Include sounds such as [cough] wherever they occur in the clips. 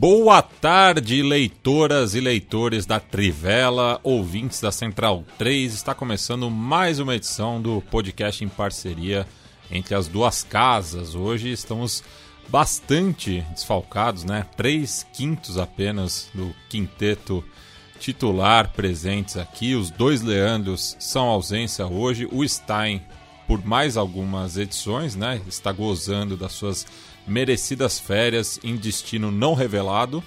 Boa tarde, leitoras e leitores da Trivela, ouvintes da Central 3. Está começando mais uma edição do podcast em parceria entre as duas casas. Hoje estamos bastante desfalcados, né? Três quintos apenas do quinteto titular presentes aqui. Os dois Leandros são ausência hoje. O Stein, por mais algumas edições, né? Está gozando das suas merecidas férias em destino não revelado.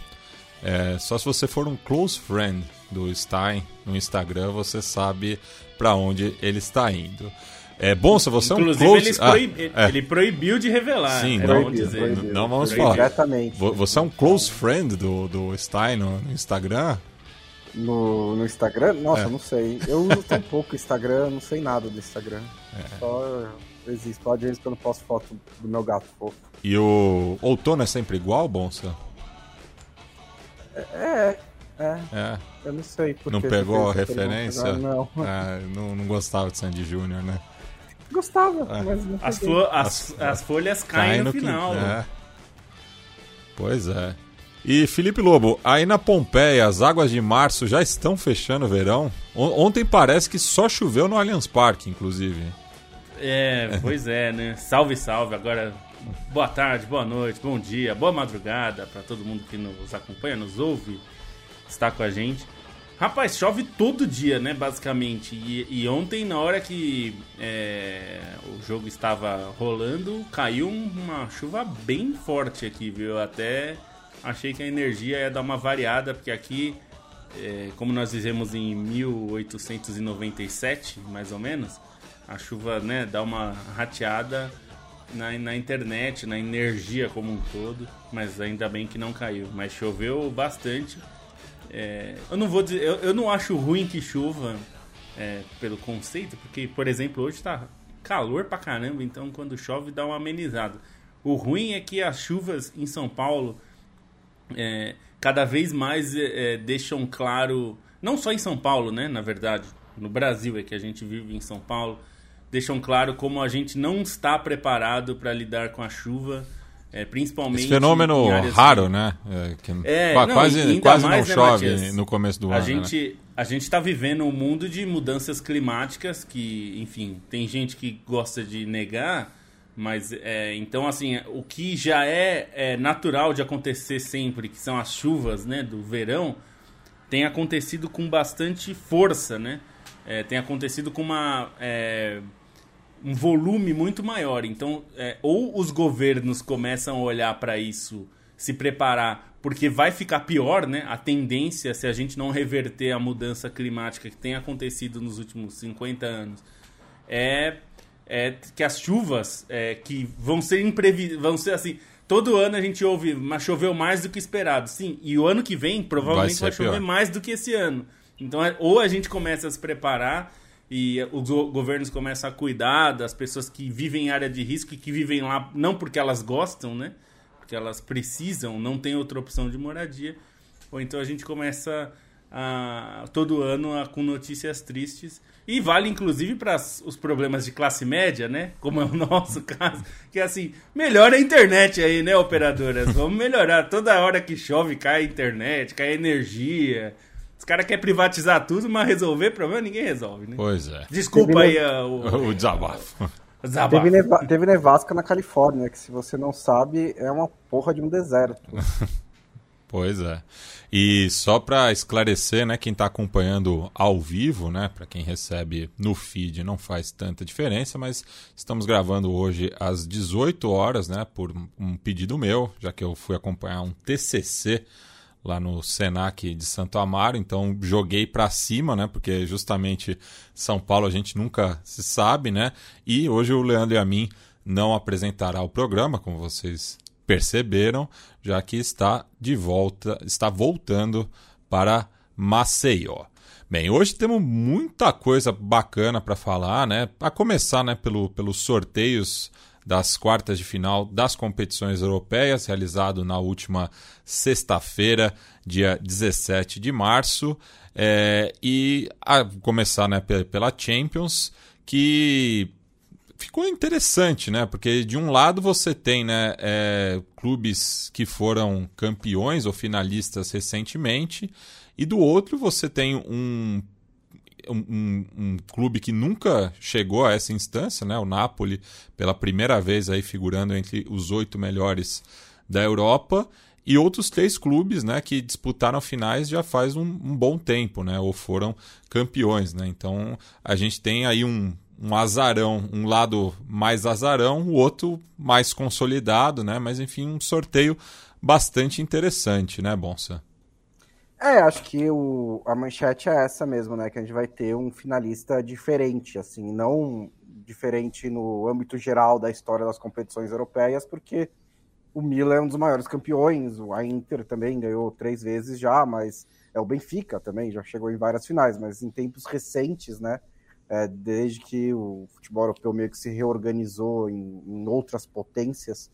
É, só se você for um close friend do Stein no Instagram, você sabe para onde ele está indo. É bom se você Inclusive, é um close... ele, proib... ah, é. ele proibiu de revelar. Sim, é não, bom dizer. Proibiu, não vamos proibiu. falar. Diretamente. Você é um close friend do, do Stein no, no Instagram? No, no Instagram? Nossa, É. não sei. Eu uso tão pouco Instagram, não sei nada do Instagram. É. Só existe. Pode vezes que eu não posto foto do meu gato fofo. E o outono é sempre igual, Bonsa? É, é, É. eu não sei. por Não que pegou a referência? pergunta. Não, não. [laughs] Ah, não, não gostava de Sandy Júnior, né? Gostava, É. mas não As, flo- as, as folhas caem no, final. quinto- é. Pois é. E Felipe Lobo, aí na Pompeia, as águas de março já estão fechando o verão? On- Ontem parece que só choveu no Allianz Parque, inclusive. É, pois é, né? Salve, salve. Agora, boa tarde, boa noite, bom dia, boa madrugada para todo mundo que nos acompanha, nos ouve, está com a gente. Rapaz, chove todo dia, né, basicamente. E, e ontem, na hora que é, o jogo estava rolando, caiu uma chuva bem forte aqui, viu? Até achei que a energia ia dar uma variada, porque aqui, é, como nós vivemos em 1897, mais ou menos, a chuva né, dá uma rateada na, na internet, na energia como um todo, mas ainda bem que não caiu. Mas choveu bastante. É, eu não vou dizer, eu, eu não acho ruim que chova é, pelo conceito, porque, por exemplo, hoje tá calor pra caramba, então quando chove dá uma amenizada. O ruim é que as chuvas em São Paulo é, cada vez mais é, é, deixam claro, não só em São Paulo, né, na verdade, no Brasil é que a gente vive em São Paulo, deixam claro como a gente não está preparado para lidar com a chuva, é, principalmente Esse fenômeno raro, né? É, que É, não, quase quase mais, não né, chove Matias? no começo do a ano. né? gente a gente está vivendo um mundo de mudanças climáticas que, enfim, tem gente que gosta de negar, mas é, então assim, o que já é, é natural de acontecer sempre, que são as chuvas, né, do verão, tem acontecido com bastante força, né? É, tem acontecido com uma é, um volume muito maior. Então, é, ou os governos começam a olhar para isso, se preparar, porque vai ficar pior, né? A tendência, se a gente não reverter a mudança climática que tem acontecido nos últimos 50 anos, é, é que as chuvas é, que vão ser imprevisíveis, vão ser assim. Todo ano a gente ouve, mas choveu mais do que esperado. Sim, e o ano que vem provavelmente ser vai, chover pior. mais do que esse ano. Então, é- ou a gente começa a se preparar e os go- governos começam a cuidar das pessoas que vivem em área de risco e que vivem lá não porque elas gostam, né? Porque elas precisam, não tem outra opção de moradia. Ou então a gente começa a, todo ano a- com notícias tristes. E vale inclusive para os problemas de classe média, né? Como é o [laughs] nosso caso. Que é assim, melhora a internet aí, né, operadoras? Vamos melhorar. Toda hora que chove cai a internet, cai a energia. Os caras querem privatizar tudo, mas resolver problema ninguém resolve, né? Pois é. Desculpa Teve aí ah, o, [laughs] O desabafo. [laughs] o desabafo. Teve, neva- teve nevasca na Califórnia, que se você não sabe, é uma porra de um deserto. [laughs] Pois é. E só para esclarecer, né, quem está acompanhando ao vivo, né, para quem recebe no feed não faz tanta diferença, mas estamos gravando hoje às 18 horas, né, por um pedido meu, já que eu fui acompanhar um TCC lá no Senac de Santo Amaro, então joguei para cima, né? Porque justamente São Paulo a gente nunca se sabe, né? E hoje o Leandro e a mim não apresentará o programa, como vocês perceberam, já que está de volta, está voltando para Maceió. Bem, hoje temos muita coisa bacana para falar, né? A começar, né, pelo, pelos sorteios das quartas de final das competições europeias, realizado na última sexta-feira, dia 17 de março. É, e a começar né, pela Champions, que ficou interessante, né? Porque de um lado você tem né, é, clubes que foram campeões ou finalistas recentemente, e do outro você tem um um, um, clube que nunca chegou a essa instância, né? o Napoli, pela primeira vez aí figurando entre os oito melhores da Europa, e outros três clubes né, que disputaram finais já faz um, um bom tempo, né? ou foram campeões. Né? Então a gente tem aí um, um azarão, um lado mais azarão, o outro mais consolidado, né? mas enfim, um sorteio bastante interessante, né, Bonsa? É, acho que o, a manchete é essa mesmo, né? Que a gente vai ter um finalista diferente, assim, não diferente no âmbito geral da história das competições europeias, porque o Milan é um dos maiores campeões, a Inter também ganhou três vezes já, mas é o Benfica também, já chegou em várias finais, mas em tempos recentes, né? É, desde que o futebol europeu meio que se reorganizou em, em outras potências,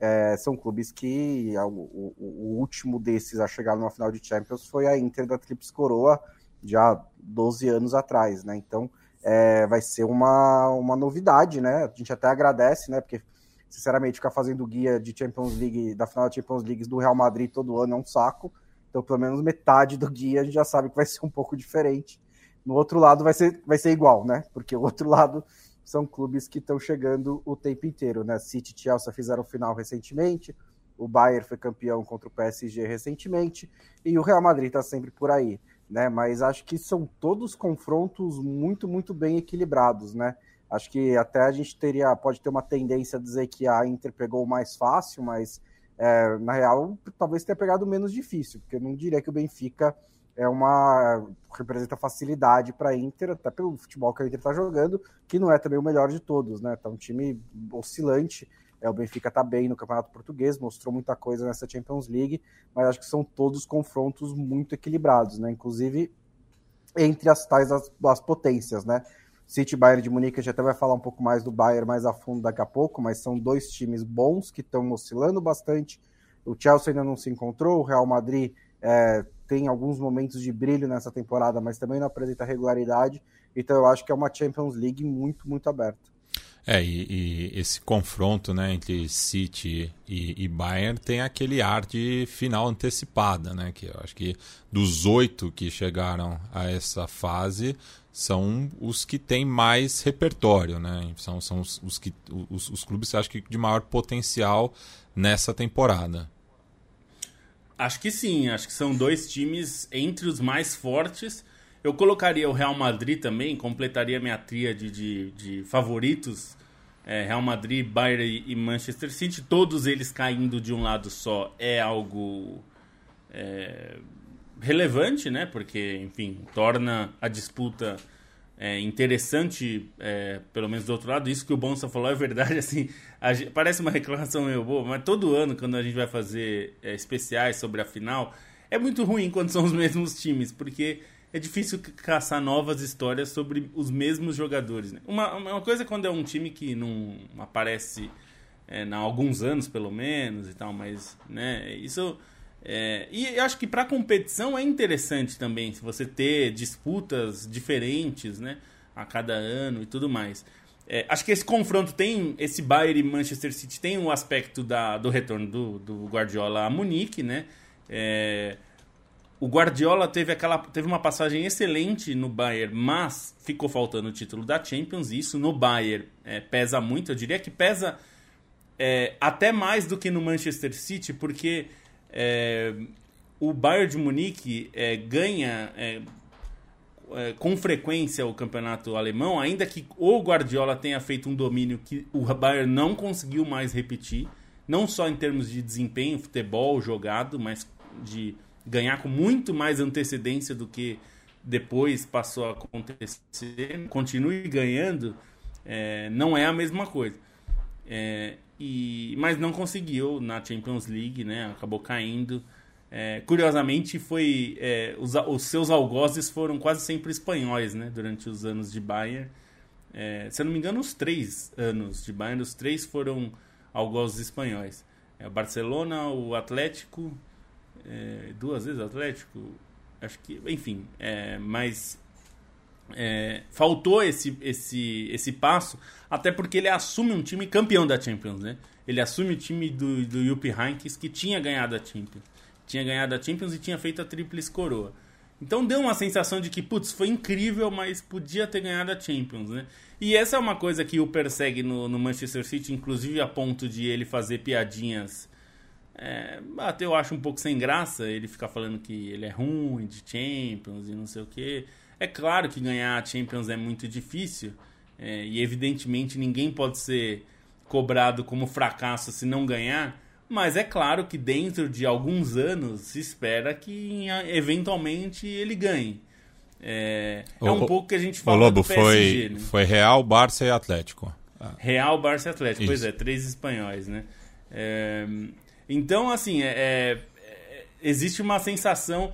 é, são clubes que o, o, o, último desses a chegar numa final de Champions foi a Inter da Trips Coroa, já 12 anos atrás, né? Então é, vai ser uma, uma novidade, né? A gente até agradece, né? Porque, sinceramente, ficar fazendo guia de Champions League, da final da Champions League do Real Madrid todo ano é um saco. Então, pelo menos metade do guia a gente já sabe que vai ser um pouco diferente. No outro lado vai ser, vai ser igual, né? Porque o outro lado são clubes que estão chegando o tempo inteiro, né? City e Chelsea fizeram final recentemente, o Bayern foi campeão contra o PSG recentemente e o Real Madrid está sempre por aí, né? Mas acho que são todos confrontos muito, muito bem equilibrados, né? Acho que até a gente teria, pode ter uma tendência a dizer que a Inter pegou o mais fácil, mas é, na real talvez tenha pegado o menos difícil, porque eu não diria que o Benfica é uma representa facilidade para a Inter, até pelo futebol que a Inter está jogando, que não é também o melhor de todos, né? Tá um time oscilante. É, o Benfica está bem no Campeonato Português, mostrou muita coisa nessa Champions League, mas acho que são todos confrontos muito equilibrados, né? Inclusive entre as tais as, as potências, né? City Bayern de Munique, a gente até vai falar um pouco mais do Bayern mais a fundo daqui a pouco, mas são dois times bons que estão oscilando bastante. O Chelsea ainda não se encontrou, o Real Madrid é, tem alguns momentos de brilho nessa temporada, mas também não apresenta regularidade. Então eu acho que é uma Champions League muito, muito aberta. É, e, e esse confronto né, entre City e, e, Bayern tem aquele ar de final antecipada, né? Que eu acho que dos oito que chegaram a essa fase são os que têm mais repertório, né? São, são os, os, que, os, os clubes acho que de maior potencial nessa temporada. Acho que sim, acho que são dois times entre os mais fortes. Eu colocaria o Real Madrid também, completaria minha tríade de, de favoritos. É, Real Madrid, Bayern e Manchester City, todos eles caindo de um lado só é algo é, relevante, né? Porque, enfim, torna a disputa é, interessante, é, pelo menos do outro lado. Isso que o Bonsa falou é verdade, [laughs] assim, gente, parece uma reclamação meio boa, mas todo ano, quando a gente vai fazer é, especiais sobre a final, é muito ruim quando são os [laughs] mesmos times, porque é difícil caçar novas histórias sobre os mesmos jogadores. Né? Uma, uma coisa é quando é um time que não aparece é, há alguns anos, pelo menos, e tal, mas, né, isso é, e eu acho que para competição é interessante também, você ter disputas diferentes, né, a cada ano e tudo mais. É, acho que esse confronto tem, esse Bayern e Manchester City tem o um aspecto da, do retorno do, do Guardiola a Munique, né? É, o Guardiola teve, aquela, teve uma passagem excelente no Bayern, mas ficou faltando o título da Champions. E isso no Bayern é, pesa muito. Eu diria que pesa é, até mais do que no Manchester City, porque é, o Bayern de Munique é, ganha é, é, com frequência o campeonato alemão, ainda que o Guardiola tenha feito um domínio que o Bayern não conseguiu mais repetir, não só em termos de desempenho, futebol jogado, mas de ganhar com muito mais antecedência do que depois passou a acontecer, continue ganhando, é, não é a mesma coisa. É, e, mas não conseguiu na Champions League, né? Acabou caindo. É, curiosamente, foi é, os, os, seus algozes foram quase sempre espanhóis, né? Durante os anos de Bayern. É, se eu não me engano, os três anos de Bayern, os três foram algozes espanhóis. É, o Barcelona, o Atlético, é, duas vezes Atlético, acho que, enfim, é, mas é, faltou esse, esse, esse passo, até porque ele assume um time campeão da Champions, né? Ele assume o time do, do Jupp Heynckes que tinha ganhado a Champions. Tinha ganhado a Champions e tinha feito a tríplice coroa. Então deu uma sensação de que, putz, foi incrível, mas podia ter ganhado a Champions, né? E essa é uma coisa que o persegue no, no Manchester City, inclusive a ponto de ele fazer piadinhas é, até eu acho um pouco sem graça ele ficar falando que ele é ruim de Champions e não sei o que. É claro que ganhar a Champions é muito difícil é, e evidentemente ninguém pode ser cobrado como fracasso se não ganhar, mas é claro que dentro de alguns anos se espera que eventualmente ele ganhe. É, o, é um pouco que a gente fala o Lobo, do PSG, foi, né? foi Real, Barça e Atlético. Real, Barça e Atlético, Isso. pois é, três espanhóis, né? É, então, assim, é, é, é, existe uma sensação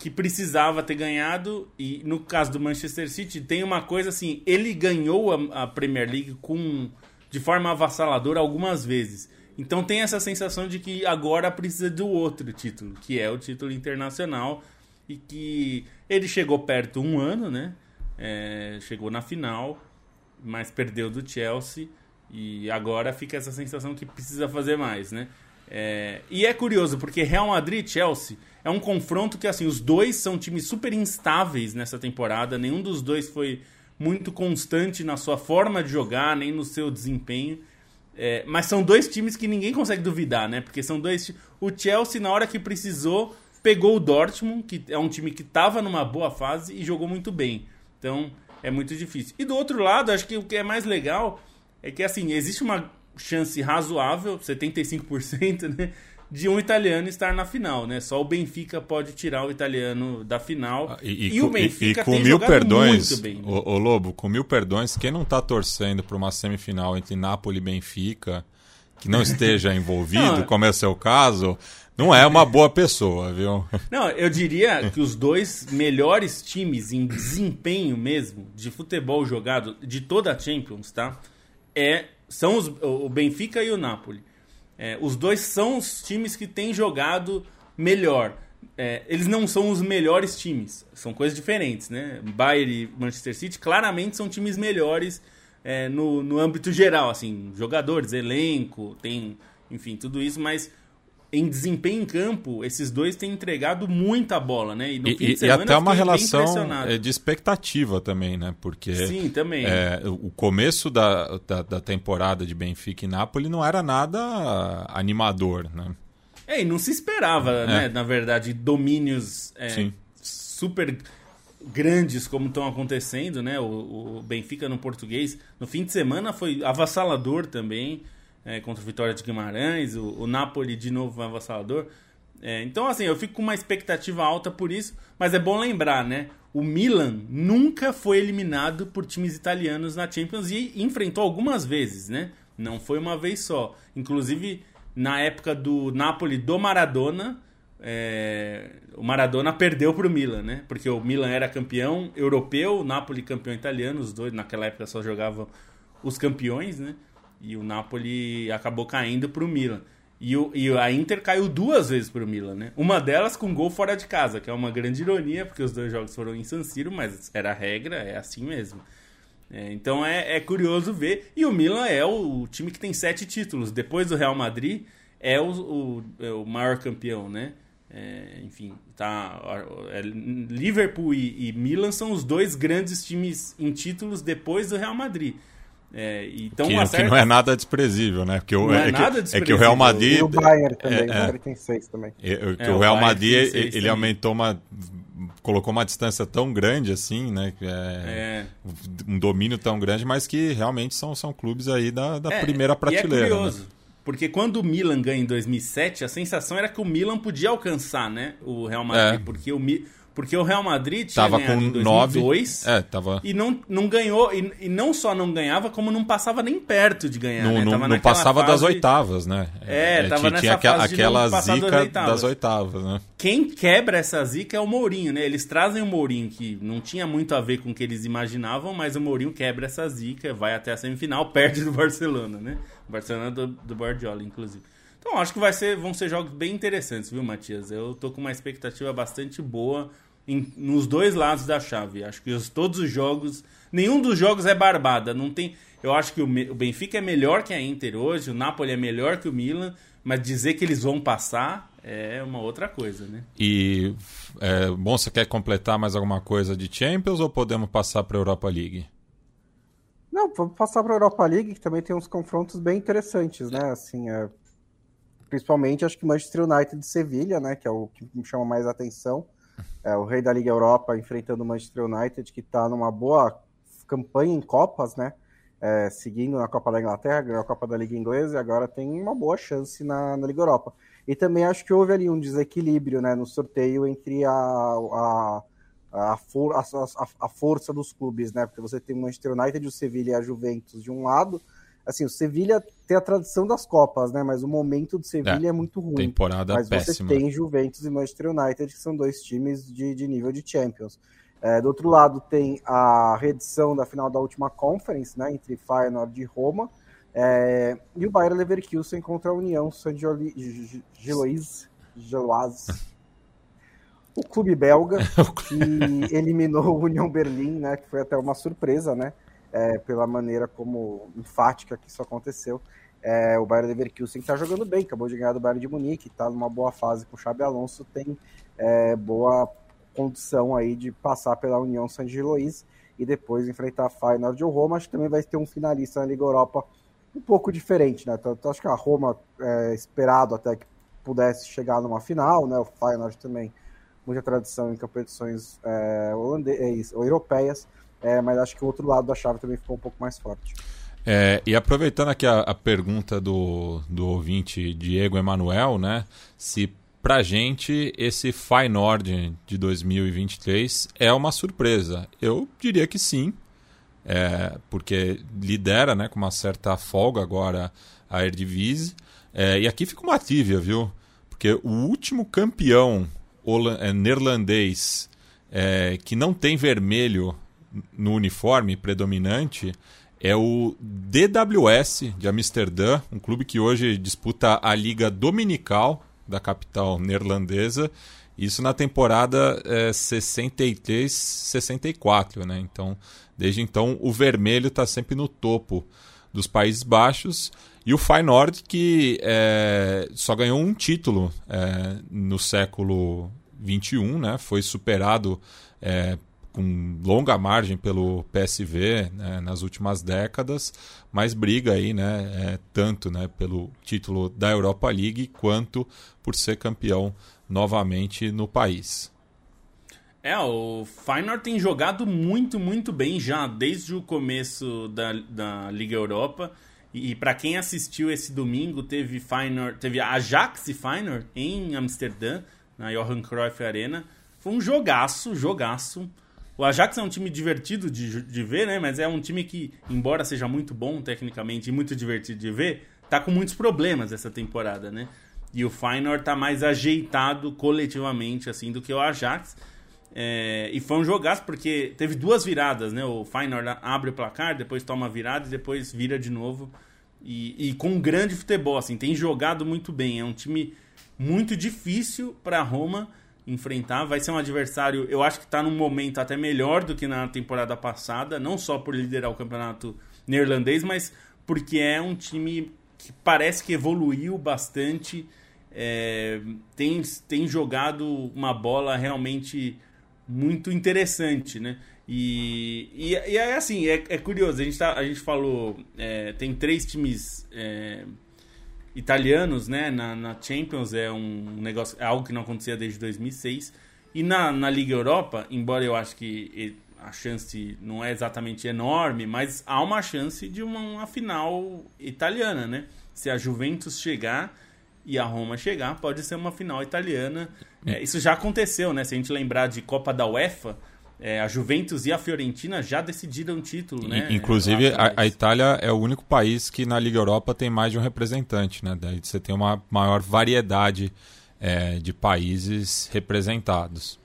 que precisava ter ganhado e no caso do Manchester City tem uma coisa assim, ele ganhou a, a Premier League com de forma avassaladora algumas vezes. Então tem essa sensação de que agora precisa do outro título, que é o título internacional e que ele chegou perto um ano, né? É, chegou na final, mas perdeu do Chelsea e agora fica essa sensação que precisa fazer mais, né? É, e é curioso, porque Real Madrid e Chelsea é um confronto que, assim, os dois são times super instáveis nessa temporada. Nenhum dos dois foi muito constante na sua forma de jogar, nem no seu desempenho. É, mas são dois times que ninguém consegue duvidar, né? Porque são dois. O Chelsea, na hora que precisou, pegou o Dortmund, que é um time que estava numa boa fase e jogou muito bem. Então, é muito difícil. E do outro lado, acho que o que é mais legal é que, assim, existe uma chance razoável, 75%, [laughs] né? De um italiano estar na final, né? Só o Benfica pode tirar o italiano da final. Ah, e, e, e, o Benfica e, com mil perdões, bem, né? o, o, Lobo, com mil perdões, quem não está torcendo para uma semifinal entre Napoli e Benfica, que não esteja envolvido, [laughs] não, como é o seu caso, não é uma boa pessoa, viu? [laughs] Não, eu diria que os dois melhores times em desempenho mesmo de futebol jogado de toda a Champions, tá? É são os, o Benfica e o Napoli. É, os dois são os times que têm jogado melhor. É, eles não são os melhores times, são coisas diferentes, né? Bayern e Manchester City claramente são times melhores é, no, no âmbito geral, assim, jogadores, elenco, tem, enfim, tudo isso, mas em desempenho em campo, esses dois têm entregado muita bola, né? E, no e, fim de semana, e até uma relação é, de expectativa também, né? Porque Sim, também. É, o começo da, da, da, temporada de Benfica e Napoli não era nada animador, né? É, e não se esperava, é. né? Na verdade, domínios é, super grandes como estão acontecendo, né? O, o Benfica no português, no fim de semana foi avassalador também é, contra o Vitória de Guimarães, o, o Napoli de novo avassalador. É, então, assim, eu fico com uma expectativa alta por isso, mas é bom lembrar, né? O Milan nunca foi eliminado por times italianos na Champions e enfrentou algumas vezes, né? Não foi uma vez só. Inclusive, na época do Napoli do Maradona, é, o Maradona perdeu para o Milan, né? Porque o Milan era campeão europeu, o Napoli campeão italiano, os dois naquela época só jogavam os campeões, né? E o Napoli acabou caindo para o Milan. E, o, e a Inter caiu duas vezes para o Milan, né? Uma delas com gol fora de casa, que é uma grande ironia, porque os dois jogos foram em San Siro, mas era a regra, é assim mesmo. É, então é, é, curioso ver. E o Milan é o, o, time que tem sete títulos. Depois do Real Madrid, é o, o, é o maior campeão, né? É, enfim, tá. É, Liverpool e, e Milan são os dois grandes times em títulos depois do Real Madrid. É, então que, certa... que, não é nada desprezível, né? Porque o, é, é, que, é, que, o Real Madrid. E o Bayern também, é, o Bayern tem seis também. É, que o, Real Madrid ele também. aumentou uma. colocou uma distância tão grande assim, né? Um domínio tão grande, mas que realmente são, são clubes aí da, da primeira prateleira. E é curioso. Né? Porque quando o Milan ganha em 2007, a sensação era que o Milan podia alcançar, né? O Real Madrid. É. Porque o Mi porque o Real Madrid tinha tava com em 2002 nove, é, tava... e não, não ganhou, e, e, não só não ganhava, como não passava nem perto de ganhar. Não, né? não, não passava fase... das oitavas, né? É, é tava tinha, nessa tinha aquela zica das oitavas. das oitavas, né? Quem quebra essa zica é o Mourinho, né? Eles trazem o Mourinho, que não tinha muito a ver com o que eles imaginavam, mas o Mourinho quebra essa zica, vai até a semifinal, [laughs] perde do Barcelona, né? O Barcelona do, do Guardiola, inclusive. Então acho que vai ser, vão ser jogos bem interessantes, viu, Matias? Eu tô com uma expectativa bastante boa em, nos dois lados da chave. Acho que os, todos os jogos. Nenhum dos jogos é barbada. Não tem. Eu acho que o, o Benfica é melhor que a Inter hoje, o Napoli é melhor que o Milan, mas dizer que eles vão passar é uma outra coisa, né? E é, bom, você quer completar mais alguma coisa de Champions ou podemos passar para a Europa League? Não, vamos passar para a Europa League, que também tem uns confrontos bem interessantes, né? Assim, é, principalmente acho que Manchester United e Sevilha, né? Que é o que me chama mais atenção é, o rei da Liga Europa enfrentando o Manchester United, que está numa boa campanha em Copas, né? É, seguindo na Copa da Inglaterra, ganhou a Copa da Liga Inglesa e agora tem uma boa chance na, na, Liga Europa. E também acho que houve ali um desequilíbrio né, no sorteio entre a, a, a, for, a, a, força dos clubes, né? Porque você tem o Manchester United, o Sevilla e a Juventus de um lado, assim, o Sevilha tem a tradição das Copas, né? Mas o momento do Sevilha é, é, muito ruim. Temporada mas péssima. você tem Juventus e Manchester United, que são dois times de, de nível de Champions. É, do outro lado tem a reedição da final da última Conference, né? Entre Feyenoord e Roma. É, e o Bayern Leverkusen contra a União Saint-Gilloise. O clube belga [laughs] que eliminou o União Berlim, né? Que foi até uma surpresa, né? É, pela maneira como enfática que isso aconteceu. É, o Bayern Leverkusen está jogando bem, acabou de ganhar do Bayern de Munique, está numa boa fase com o Xabi Alonso, tem é, boa condição aí de passar pela União San Gilois e depois enfrentar a Feyenoord ou Roma. Acho que também vai ter um finalista na Liga Europa um pouco diferente, né? Então, acho que a Roma é esperado até que pudesse chegar numa final, né? O Feyenoord também muita tradição em competições é, holandesas, ou europeias. É, mas acho que o outro lado da chave também ficou um pouco mais forte. É, e aproveitando aqui a, a, pergunta do, do ouvinte Diego Emanuel, né? Se pra gente esse Feyenoord de 2023 é uma surpresa. Eu diria que sim, é, porque lidera né, com uma certa folga agora a Eredivisie. É, e aqui fica uma tívia, viu? Porque o último campeão é, neerlandês é, que não tem vermelho no uniforme predominante é o DWS de Amsterdã, um clube que hoje disputa a Liga Dominical da capital neerlandesa. Isso na temporada é, 63-64, né? Então, desde então, o vermelho está sempre no topo dos Países Baixos. E o Feyenoord, que é, só ganhou um título é, no século XXI, né? foi superado é, com longa margem pelo PSV né, nas últimas décadas, mas briga aí, né, é, tanto né, pelo título da Europa League quanto por ser campeão novamente no país. É, o Feyenoord tem jogado muito, muito bem já desde o começo da, da Liga Europa. E, e para quem assistiu esse domingo, teve Feyenoord, teve Ajax e Feyenoord em Amsterdã, na Johan Cruyff Arena. Foi um jogaço, jogaço. O Ajax é um time divertido de, de ver, né? Mas é um time que, embora seja muito bom tecnicamente e muito divertido de ver, tá com muitos problemas essa temporada, né? E o Feyenoord tá mais ajeitado coletivamente, assim, do que o Ajax. É, e foi um jogaço porque teve duas viradas, né? O Feyenoord abre o placar, depois toma a virada e depois vira de novo. E, e com um grande futebol, assim, tem jogado muito bem. É um time muito difícil para Roma enfrentar. Vai ser um adversário, eu acho que está num momento até melhor do que na temporada passada, não só por liderar o campeonato neerlandês, mas porque é um time que parece que evoluiu bastante, é, tem, tem jogado uma bola realmente muito interessante, né? E, e, e é assim, é, é curioso, a gente, tá, a gente falou, é, tem três times é, italianos, né, na, na, Champions é um negócio, é algo que não acontecia desde 2006. E na, na Liga Europa, embora eu acho que a chance não é exatamente enorme, mas há uma chance de uma, uma final italiana, né? se a Juventus chegar e a Roma chegar, pode ser uma final italiana. É, isso já aconteceu, né? Se a gente lembrar de Copa da UEFA, é, a Juventus e a Fiorentina já decidiram o título, né? Inclusive, a, a, Itália é o único país que na Liga Europa tem mais de um representante, né? Daí você tem uma maior variedade é, de países representados.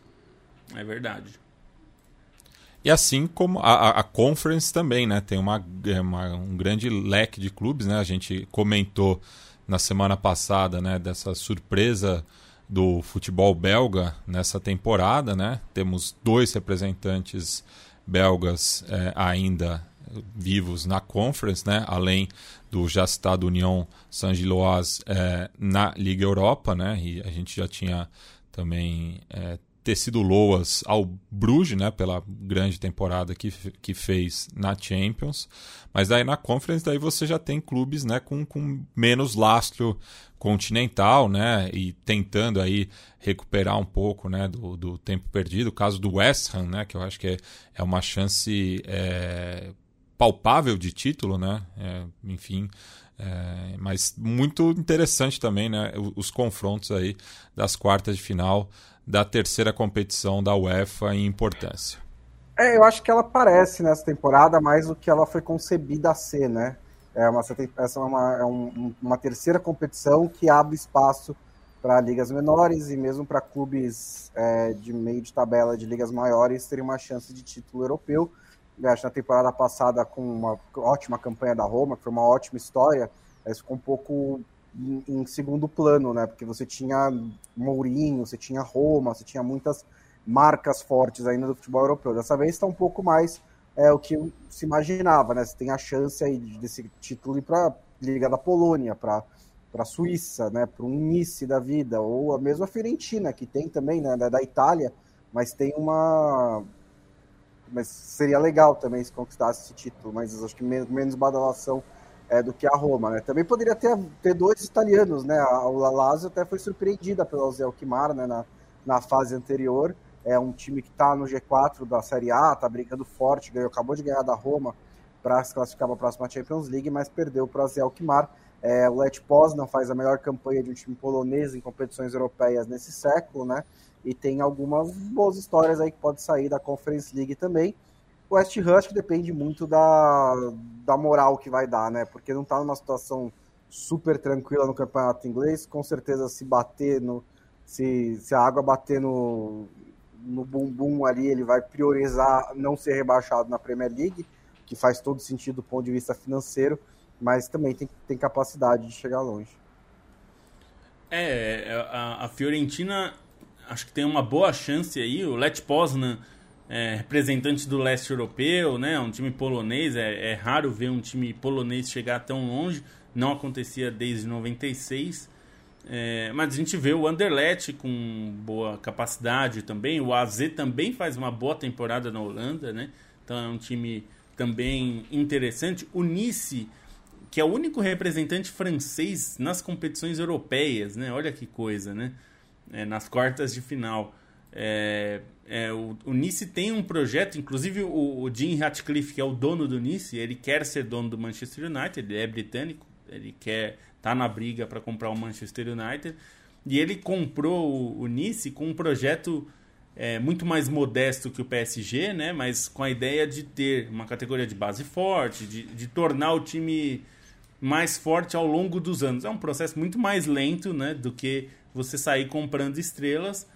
É verdade. E assim como a, a Conference também, né? Tem uma, uma, um grande leque de clubes, né? A gente comentou na semana passada, né? Dessa surpresa do futebol belga nessa temporada, né? Temos dois representantes belgas é, ainda vivos na Conference, né? Além do já citado União Saint-Gilloise é, na Liga Europa, né? E a gente já tinha também é, tecido loas ao Bruges, né? Pela grande temporada que, que fez na Champions. Mas daí na Conference daí você já tem clubes, né? Com, com menos lastro continental, né? E tentando aí recuperar um pouco, né? Do, do tempo perdido. O caso do West Ham, né? Que eu acho que é, é uma chance é, palpável de título, né? É, enfim, é, mas muito interessante também, né? Os, confrontos aí das quartas de final da terceira competição da UEFA em importância. É, eu acho que ela parece nessa temporada mais do que ela foi concebida a ser, né? É uma, essa é uma, é um, uma terceira competição que abre espaço para ligas menores e mesmo para clubes é, de meio de tabela de ligas maiores terem uma chance de título europeu. Eu acho na temporada passada com uma ótima campanha da Roma, que foi uma ótima história, mas ficou um pouco em, em segundo plano, né? Porque você tinha Mourinho, você tinha Roma, você tinha muitas marcas fortes ainda do futebol europeu. Dessa vez está um pouco mais é o que se imaginava, né? Você tem a chance aí desse título ir para Liga da Polônia, para para a Suíça, né? Para um Nice da vida ou a mesma Fiorentina que tem também, né? Da, da Itália, mas tem uma mas seria legal também se conquistasse esse título, mas acho que menos, menos badalação é, do que a Roma, né? Também poderia ter, ter dois italianos, né? A, a Lazio até foi surpreendida pelo Zé Alkmaar, né? Na, na fase anterior, é um time que está no G4 da Série A, está brigando forte, ganhou, acabou de ganhar da Roma para se classificar para a próxima Champions League, mas perdeu para o Azel Alkmaar. É, o Lech Poznan faz a melhor campanha de um time polonês em competições europeias nesse século, né? E tem algumas boas histórias aí que pode sair da Conference League também. O West Ham depende muito da, da moral que vai dar, né? Porque não está numa situação super tranquila no campeonato inglês. Com certeza, se bater no. Se, se a água bater no, no bumbum ali, ele vai priorizar não ser rebaixado na Premier League, que faz todo sentido do ponto de vista financeiro, mas também tem, tem capacidade de chegar longe. É, é, a, a Fiorentina acho que tem uma boa chance aí, o Lech Poznan é, representante do leste europeu, né, um time polonês, é, é raro ver um time polonês chegar tão longe, não acontecia desde 96, é, mas a gente vê o Anderlecht com boa capacidade também. O AZ também faz uma boa temporada na Holanda, né? Então é um time também interessante. O Nice, que é o único representante francês nas competições europeias, né? Olha que coisa, né? É, nas quartas de final. É, é, o, o, Nice tem um projeto, inclusive o, o Jim Ratcliffe, que é o dono do Nice, ele quer ser dono do Manchester United, ele é britânico, ele quer tá na briga para comprar o Manchester United. E ele comprou o, o Nice com um projeto é, muito mais modesto que o PSG, né? Mas com a ideia de ter uma categoria de base forte, de, de tornar o time mais forte ao longo dos anos. É um processo muito mais lento, né? Do que você sair comprando estrelas.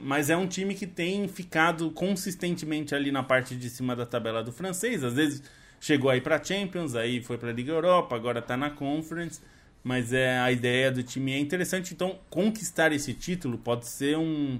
Mas é um time que tem ficado consistentemente ali na parte de cima da tabela do francês. Às vezes chegou aí para Champions, aí foi para a Liga Europa, agora está na Conference mas é a ideia do time é interessante. Então, conquistar esse título pode ser um,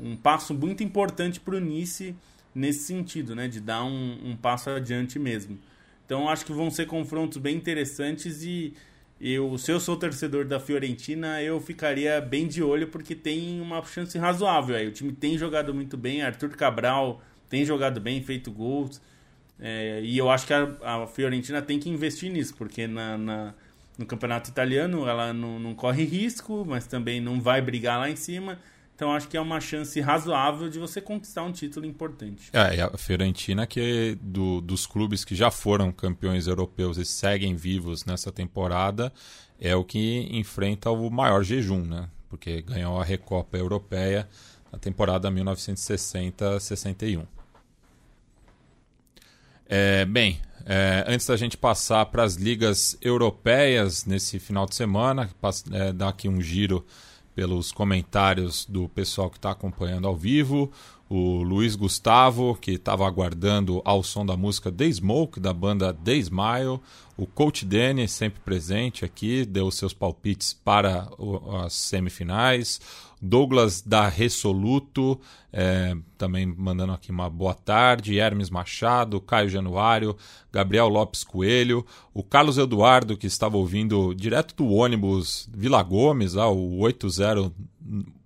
um passo muito importante para o Nice nesse sentido, né? De dar um, um, passo adiante mesmo. Então, acho que vão ser confrontos bem interessantes e eu, se eu sou torcedor da Fiorentina, eu ficaria bem de olho porque tem uma chance razoável aí. O time tem jogado muito bem, Arthur Cabral tem jogado bem, feito gols. É, e eu acho que a, a, Fiorentina tem que investir nisso, porque na, na no campeonato italiano ela não, não, corre risco, mas também não vai brigar lá em cima. Então acho que é uma chance razoável de você conquistar um título importante. É, a Fiorentina que do, dos clubes que já foram campeões europeus e seguem vivos nessa temporada é o que enfrenta o maior jejum, né? Porque ganhou a Recopa Europeia na temporada 1960-61. É, bem, é, antes da gente passar para as ligas europeias nesse final de semana, é, dar aqui um giro pelos comentários do pessoal que está acompanhando ao vivo. O Luiz Gustavo, que estava aguardando ao som da música The Smoke, da banda The Smile. O Coach Danny, sempre presente aqui, deu seus palpites para as semifinais. Douglas da Resoluto, é, também mandando aqui uma boa tarde. Hermes Machado, Caio Januário, Gabriel Lopes Coelho, o Carlos Eduardo, que estava ouvindo direto do ônibus Vila Gomes, ah, o 80,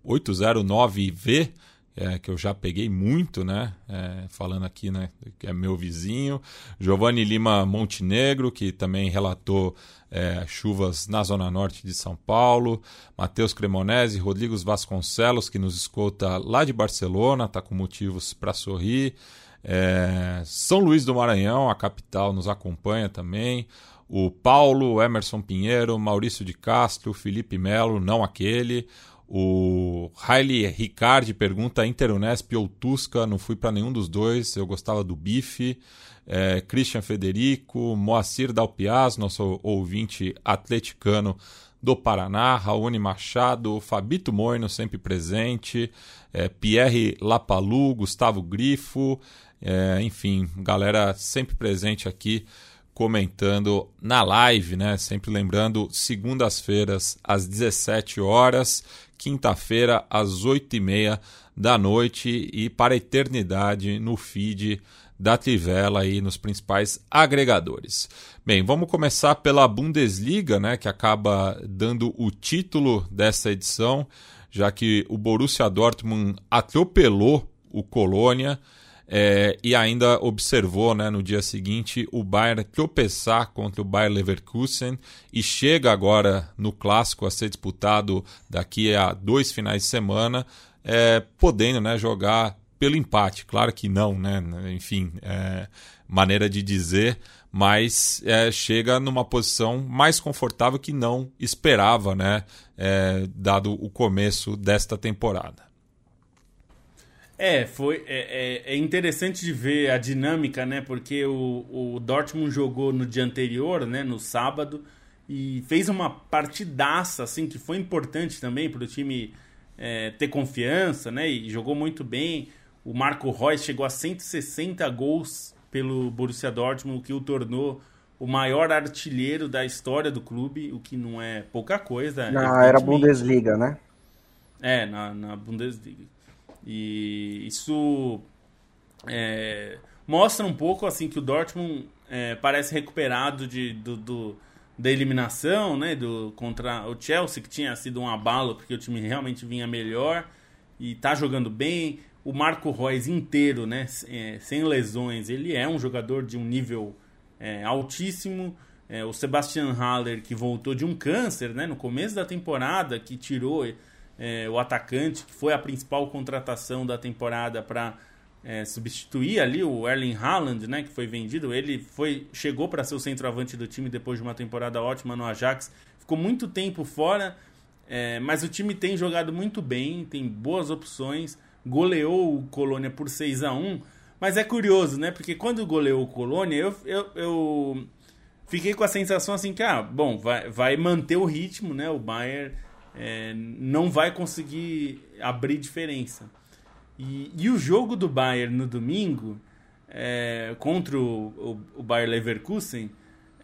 809V é, que eu já peguei muito, né? É, falando aqui, né? Que é meu vizinho. Giovanni Lima Montenegro, que também relatou é, chuvas na zona norte de São Paulo. Matheus Cremonese, Rodrigues Vasconcelos, que nos escuta lá de Barcelona, tá com motivos para sorrir. É, São Luís do Maranhão, a capital, nos acompanha também. O Paulo, Emerson Pinheiro, Maurício de Castro, Felipe Melo, não aquele. O Riley Ricardi pergunta: Interunesp ou Tusca? Não fui para nenhum dos dois, eu gostava do bife. É, Christian Federico, Moacir Dalpiaz, nosso ouvinte atleticano do Paraná, Raoni Machado, Fabito Moino, sempre presente, é, Pierre Lapalu, Gustavo Grifo, é, enfim, galera sempre presente aqui comentando na live, né? Sempre lembrando, segundas-feiras às 17 horas quinta-feira, às oito e meia da noite e para a eternidade no feed da Trivela aí nos principais agregadores. Bem, vamos começar pela Bundesliga, né, que acaba dando o título dessa edição, já que o Borussia Dortmund atropelou o Colônia é, e ainda observou né, no dia seguinte o Bayern tropeçar contra o Bayer Leverkusen e chega agora no clássico a ser disputado daqui a dois finais de semana, é, podendo né, jogar pelo empate. Claro que não, né? Enfim, é, maneira de dizer, mas é, chega numa posição mais confortável que não esperava, né? É, dado o começo desta temporada. É, foi, é, é, é, interessante de ver a dinâmica, né? Porque o, o Dortmund jogou no dia anterior, né? No sábado, e fez uma partidaça, assim, que foi importante também para o time é, ter confiança, né? E jogou muito bem. O Marco Reus chegou a 160 gols pelo Borussia Dortmund, o que o tornou o maior artilheiro da história do clube, o que não é pouca coisa. Na era Bundesliga, né? É, na, na Bundesliga. E isso é, mostra um pouco assim que o Dortmund é, parece recuperado de, do, do, da eliminação né, do, contra o Chelsea, que tinha sido um abalo porque o time realmente vinha melhor e está jogando bem. O Marco Reus inteiro, né, é, sem lesões, ele é um jogador de um nível é, altíssimo. É, o Sebastian Haller, que voltou de um câncer né, no começo da temporada, que tirou é, o atacante, que foi a principal contratação da temporada para é, substituir ali o Erling Haaland, né, que foi vendido. Ele foi chegou para ser o centroavante do time depois de uma temporada ótima no Ajax. Ficou muito tempo fora, é, mas o time tem jogado muito bem, tem boas opções. Goleou o Colônia por 6 a 1 mas é curioso, né? Porque quando goleou o Colônia, eu, eu, eu fiquei com a sensação assim que, ah, bom, vai, vai manter o ritmo, né? O Bayern é, não vai conseguir abrir diferença. E, e, o jogo do Bayern no domingo é, contra o, o, o Bayer Leverkusen,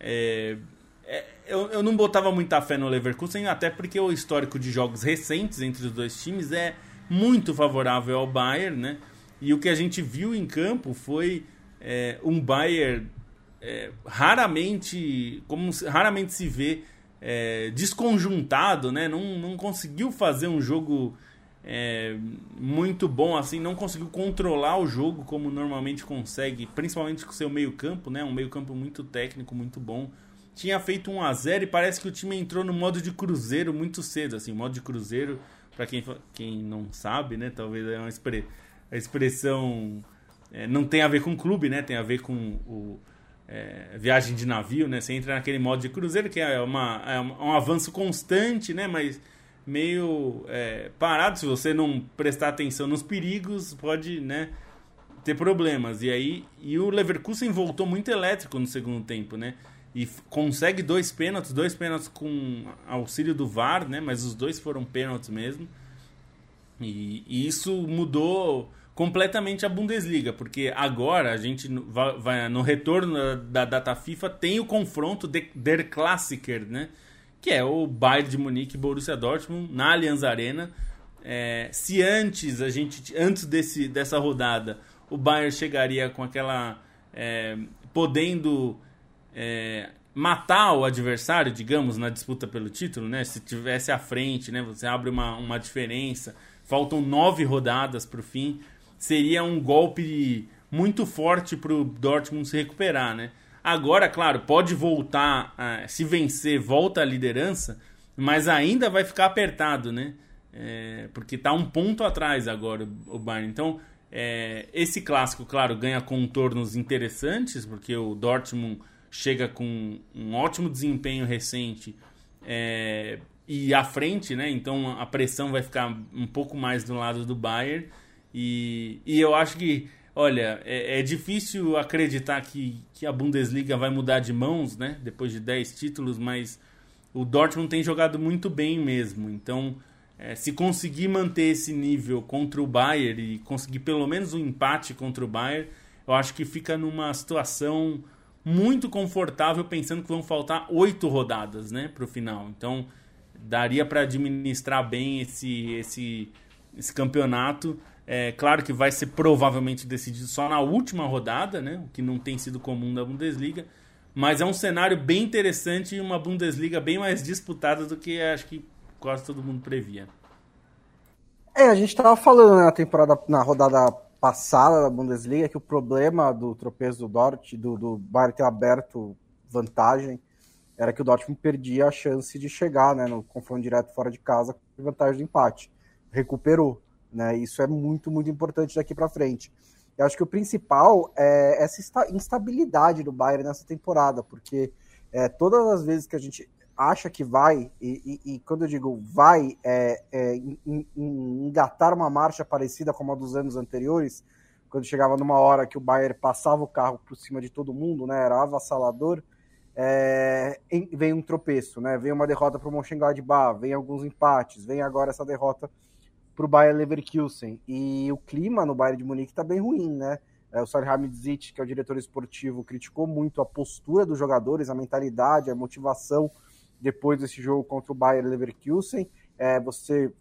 é, é, eu, eu não botava muita fé no Leverkusen, até porque o histórico de jogos recentes entre os dois times é muito favorável ao Bayern, né? E o que a gente viu em campo foi é, um Bayern é, raramente, como raramente se vê é, desconjuntado, né? Não, não conseguiu fazer um jogo é, muito bom assim, não conseguiu controlar o jogo como normalmente consegue, principalmente com seu meio-campo, né? Um meio-campo muito técnico, muito bom. Tinha feito 1 a 0 e parece que o time entrou no modo de cruzeiro muito cedo, assim, modo de cruzeiro. Para quem, quem não sabe, né? Talvez é uma expre, a expressão é, não tem a ver com clube, né? Tem a ver com o é, viagem de navio, né? Você entra naquele modo de cruzeiro que é, uma, é um avanço constante, né? Mas meio é, parado. Se você não prestar atenção nos perigos, pode, né? Ter problemas. E aí, e o Leverkusen voltou muito elétrico no segundo tempo, né? E consegue dois pênaltis, dois pênaltis com auxílio do VAR, né? Mas os dois foram pênaltis mesmo. E, e isso mudou completamente a Bundesliga, porque agora a gente vai, vai no retorno da data FIFA tem o confronto de, der Klassiker, né? Que é o Bayern de Munique e Borussia Dortmund na Allianz Arena. É, se antes a gente antes desse, dessa rodada o Bayern chegaria com aquela é, podendo é, matar o adversário, digamos, na disputa pelo título, né? Se tivesse à frente, né? Você abre uma, uma diferença. Faltam nove rodadas para o fim seria um golpe muito forte para o Dortmund se recuperar, né? Agora, claro, pode voltar, a, se vencer, volta à liderança, mas ainda vai ficar apertado, né? É, porque está um ponto atrás agora o Bayern. Então, é, esse clássico, claro, ganha contornos interessantes, porque o Dortmund chega com um ótimo desempenho recente é, e à frente, né? Então a pressão vai ficar um pouco mais do lado do Bayern. E, e eu acho que, olha, é, é, difícil acreditar que, que a Bundesliga vai mudar de mãos, né? Depois de 10 títulos, mas o Dortmund tem jogado muito bem mesmo. Então, é, se conseguir manter esse nível contra o Bayern e conseguir pelo menos um empate contra o Bayern, eu acho que fica numa situação muito confortável pensando que vão faltar oito rodadas, né, para o final. Então, daria para administrar bem esse, esse, esse campeonato é claro que vai ser provavelmente decidido só na última rodada, né? O que não tem sido comum da Bundesliga. Mas é um cenário bem interessante e uma Bundesliga bem mais disputada do que acho que quase todo mundo previa. É, a gente estava falando né, na temporada, na rodada passada da Bundesliga que o problema do tropeço do Dort, do, do Bayern ter aberto vantagem, era que o Dortmund perdia a chance de chegar né, no confronto direto fora de casa com vantagem de empate. Recuperou. Né? Isso é muito, muito importante daqui para frente. Eu acho que o principal é essa instabilidade do Bayern nessa temporada, porque é, todas as vezes que a gente acha que vai, e, e, e quando eu digo vai, é, é engatar uma marcha parecida com a dos anos anteriores, quando chegava numa hora que o Bayern passava o carro por cima de todo mundo, né, era avassalador, é, vem um tropeço, né, vem uma derrota para o Mönchengladbach, vem alguns empates, vem agora essa derrota para o Bayern Leverkusen. E o clima no Bayern de Munique está bem ruim, né? É, o Salihamidzic, que é o diretor esportivo, criticou muito a postura dos jogadores, a mentalidade, a motivação depois desse jogo contra o Bayern Leverkusen. É, você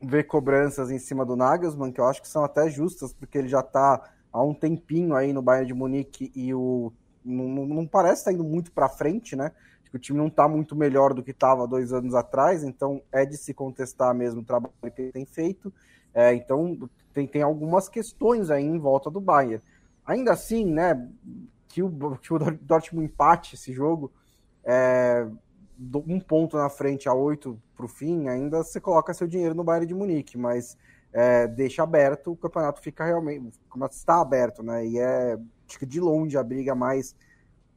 vê cobranças em cima do Nagelsmann, que eu acho que são até justas, porque ele já está há um tempinho aí no Bayern de Munique e o não, não parece estar tá indo muito para frente, né? que o time não está muito melhor do que estava dois anos atrás, então é de se contestar mesmo o trabalho que ele tem feito. É, então tem, tem algumas questões aí em volta do Bayern. Ainda assim, né, que o, que o Dortmund empate esse jogo, é, um ponto na frente a oito para o fim, ainda você coloca seu dinheiro no Bayern de Munique, mas é, deixa aberto, o campeonato fica realmente, está aberto, né, e é acho que de longe a briga mais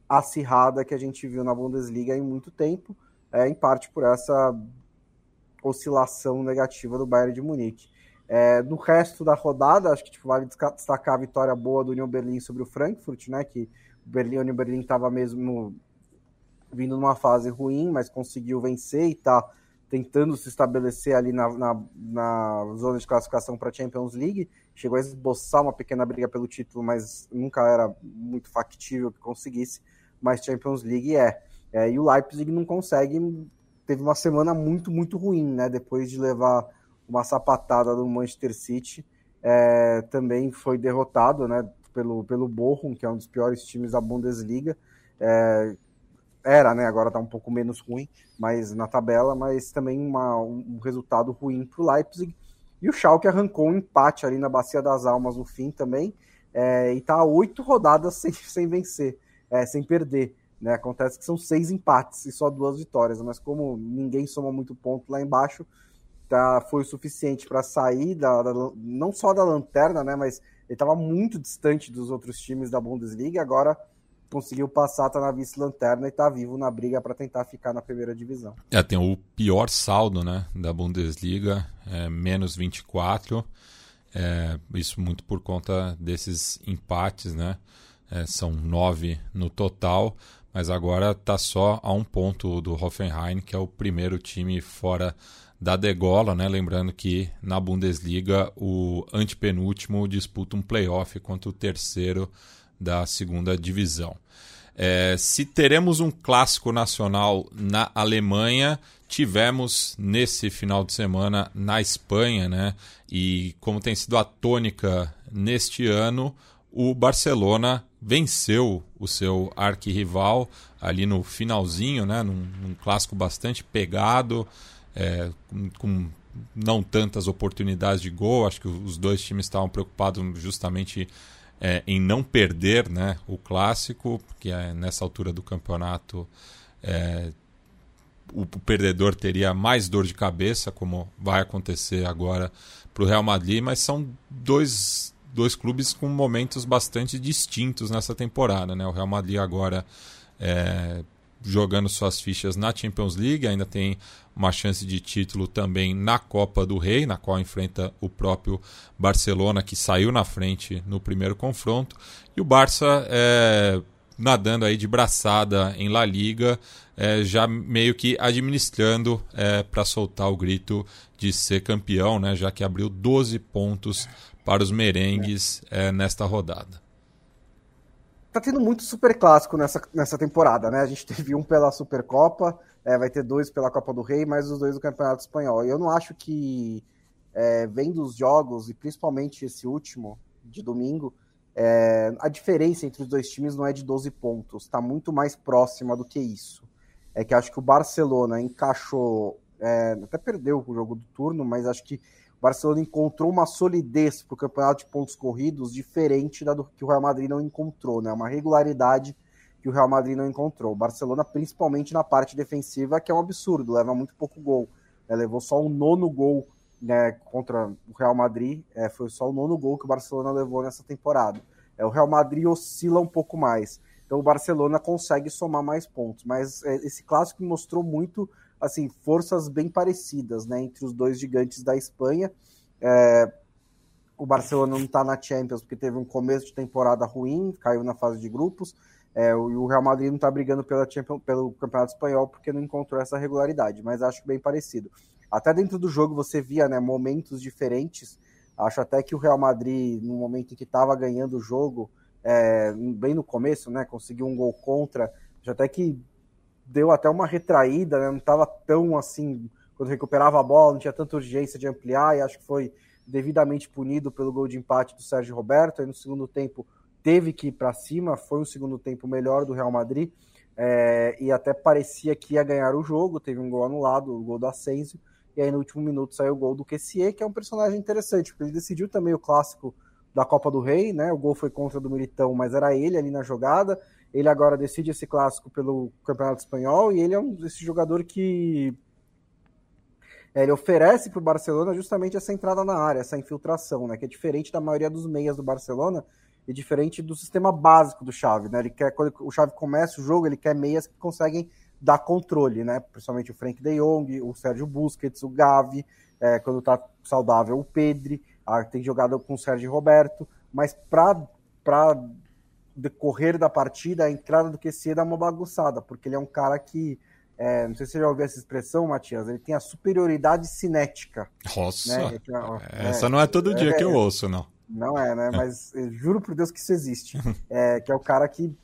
acirrada que a gente viu na Bundesliga em muito tempo, é, em parte por essa oscilação negativa do Bayern de Munique. É, no resto da rodada, acho que tipo, vale destacar a vitória boa do Union Berlin sobre o Frankfurt, né? Que o Berlim, o Union Berlin estava mesmo vindo numa fase ruim, mas conseguiu vencer e está tentando se estabelecer ali na, na, na zona de classificação para a Champions League. Chegou a esboçar uma pequena briga pelo título, mas nunca era muito factível que conseguisse mas Champions League é. é. E o Leipzig não consegue, teve uma semana muito, muito ruim, né? Depois de levar uma sapatada do Manchester City, é, também foi derrotado, né? Pelo, pelo Bochum, que é um dos piores times da Bundesliga. É, era, né? Agora tá um pouco menos ruim, mas na tabela, mas também uma, um resultado ruim para o Leipzig. E o Schalke arrancou um empate ali na Bacia das Almas no fim também, é, e tá oito rodadas [laughs] sem, sem vencer é, sem perder. Né? Acontece que são seis empates e só duas vitórias, mas como ninguém soma muito ponto lá embaixo, tá, foi o suficiente para sair da, da, não só da lanterna, né, mas ele estava muito distante dos outros times da Bundesliga. Agora conseguiu passar, tá na vice-lanterna e tá vivo na briga para tentar ficar na primeira divisão. É, tem o pior saldo, né, da Bundesliga, é, menos 24. É, isso muito por conta desses empates, né? É, são nove no total, mas agora está só a um ponto do Hoffenheim, que é o primeiro time fora da degola, né? Lembrando que na Bundesliga o antepenúltimo disputa um playoff contra o terceiro da segunda divisão. É, se teremos um clássico nacional na Alemanha, tivemos nesse final de semana na Espanha, né? E como tem sido a tônica neste ano, o Barcelona venceu o seu arquirrival ali no finalzinho, né? Num, num clássico bastante pegado, é, com, com não tantas oportunidades de gol. Acho que os dois times estavam preocupados justamente é, em não perder né, o clássico, porque é, nessa altura do campeonato é, o, o, perdedor teria mais dor de cabeça, como vai acontecer agora para o Real Madrid, mas são dois, dois clubes com momentos bastante distintos nessa temporada. Né? O Real Madrid agora é, jogando suas fichas na Champions League, ainda tem uma chance de título também na Copa do Rei, na qual enfrenta o próprio Barcelona, que saiu na frente no primeiro confronto, e o Barça é, nadando aí de braçada em La Liga, é, já meio que administrando é, para soltar o grito de ser campeão, né, já que abriu 12 pontos para os merengues é, nesta rodada tá tendo muito super clássico nessa, nessa temporada, né? A gente [laughs] teve um pela Supercopa, é, vai ter dois pela Copa do Rei, mais os dois do Campeonato Espanhol. E eu não acho que, é, vendo os jogos, e principalmente esse último, de domingo, é, a diferença entre os dois times não é de 12 pontos, está muito mais próxima do que isso. É que acho que o Barcelona encaixou, é, até perdeu o jogo do turno, mas acho que Barcelona encontrou uma solidez para o campeonato de pontos corridos diferente da do que o Real Madrid não encontrou, né? Uma regularidade que o Real Madrid não encontrou. O Barcelona, principalmente na parte defensiva, que é um absurdo, leva muito pouco gol. É, levou só um nono gol né, contra o Real Madrid, é, foi só o nono gol que o Barcelona levou nessa temporada. É, o Real Madrid oscila um pouco mais. Então o Barcelona consegue somar mais pontos. Mas é, esse clássico mostrou muito assim, forças bem parecidas, né, entre os dois gigantes da Espanha. É, o Barcelona não está na Champions porque teve um começo de temporada ruim, caiu na fase de grupos. É, o Real Madrid não está brigando pela Champions, pelo Campeonato Espanhol porque não encontrou essa regularidade, mas acho bem parecido. Até dentro do jogo você via né, momentos diferentes. Acho até que o Real Madrid, no momento em que estava ganhando o jogo, é, bem no começo, né, conseguiu um gol contra. Acho até que deu até uma retraída, né? não estava tão assim, quando recuperava a bola, não tinha tanta urgência de ampliar, e acho que foi devidamente punido pelo gol de empate do Sérgio Roberto. Aí no segundo tempo teve que ir para cima, foi um segundo tempo melhor do Real Madrid, é, e até parecia que ia ganhar o jogo. Teve um gol anulado, o gol do Asensio, e aí no último minuto saiu o gol do Kessier, que é um personagem interessante, porque ele decidiu também o clássico da Copa do Rei, né? O gol foi contra do Militão, mas era ele ali na jogada. Ele agora decide esse clássico pelo Campeonato Espanhol e ele é um esse jogador que é, ele oferece para o Barcelona justamente essa entrada na área, essa infiltração, né? Que é diferente da maioria dos meias do Barcelona e diferente do sistema básico do Xavi, né? Ele quer quando o Xavi começa o jogo, ele quer meias que conseguem dar controle, né? Principalmente o Frank De Jong, o Sérgio Busquets, o Gavi, é, quando está saudável o Pedri, ah, tem jogado com o Sérgio Roberto, mas para decorrer da partida, a entrada do QC dá uma bagunçada, porque ele é um cara que, é, não sei se você já ouviu essa expressão, Matias, ele tem a superioridade cinética. Nossa, né? é, essa não é todo dia que eu ouço, não. Não é, né? Mas [laughs] juro por Deus que isso existe. [laughs] É, que é o cara que,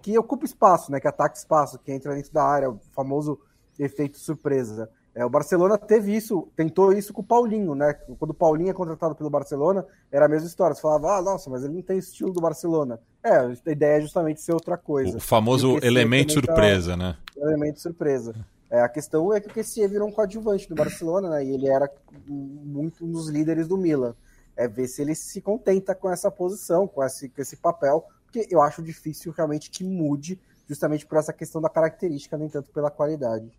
que ocupa espaço, né? Que ataca espaço, que entra dentro da área, o famoso efeito surpresa. É, o Barcelona teve isso, tentou isso com o Paulinho, né? Quando o Paulinho é contratado pelo Barcelona, era a mesma história. Você falava, ah, nossa, mas ele não tem estilo do Barcelona. É, a ideia é justamente ser outra coisa. O famoso elemento surpresa, né? Elemento surpresa. É, a questão é que o Kessie virou um coadjuvante do Barcelona, né? E ele era muito um dos líderes do Milan. É ver se ele se contenta com essa posição, com esse, com esse papel, porque eu acho difícil realmente que mude, justamente por essa questão da característica, nem tanto pela qualidade.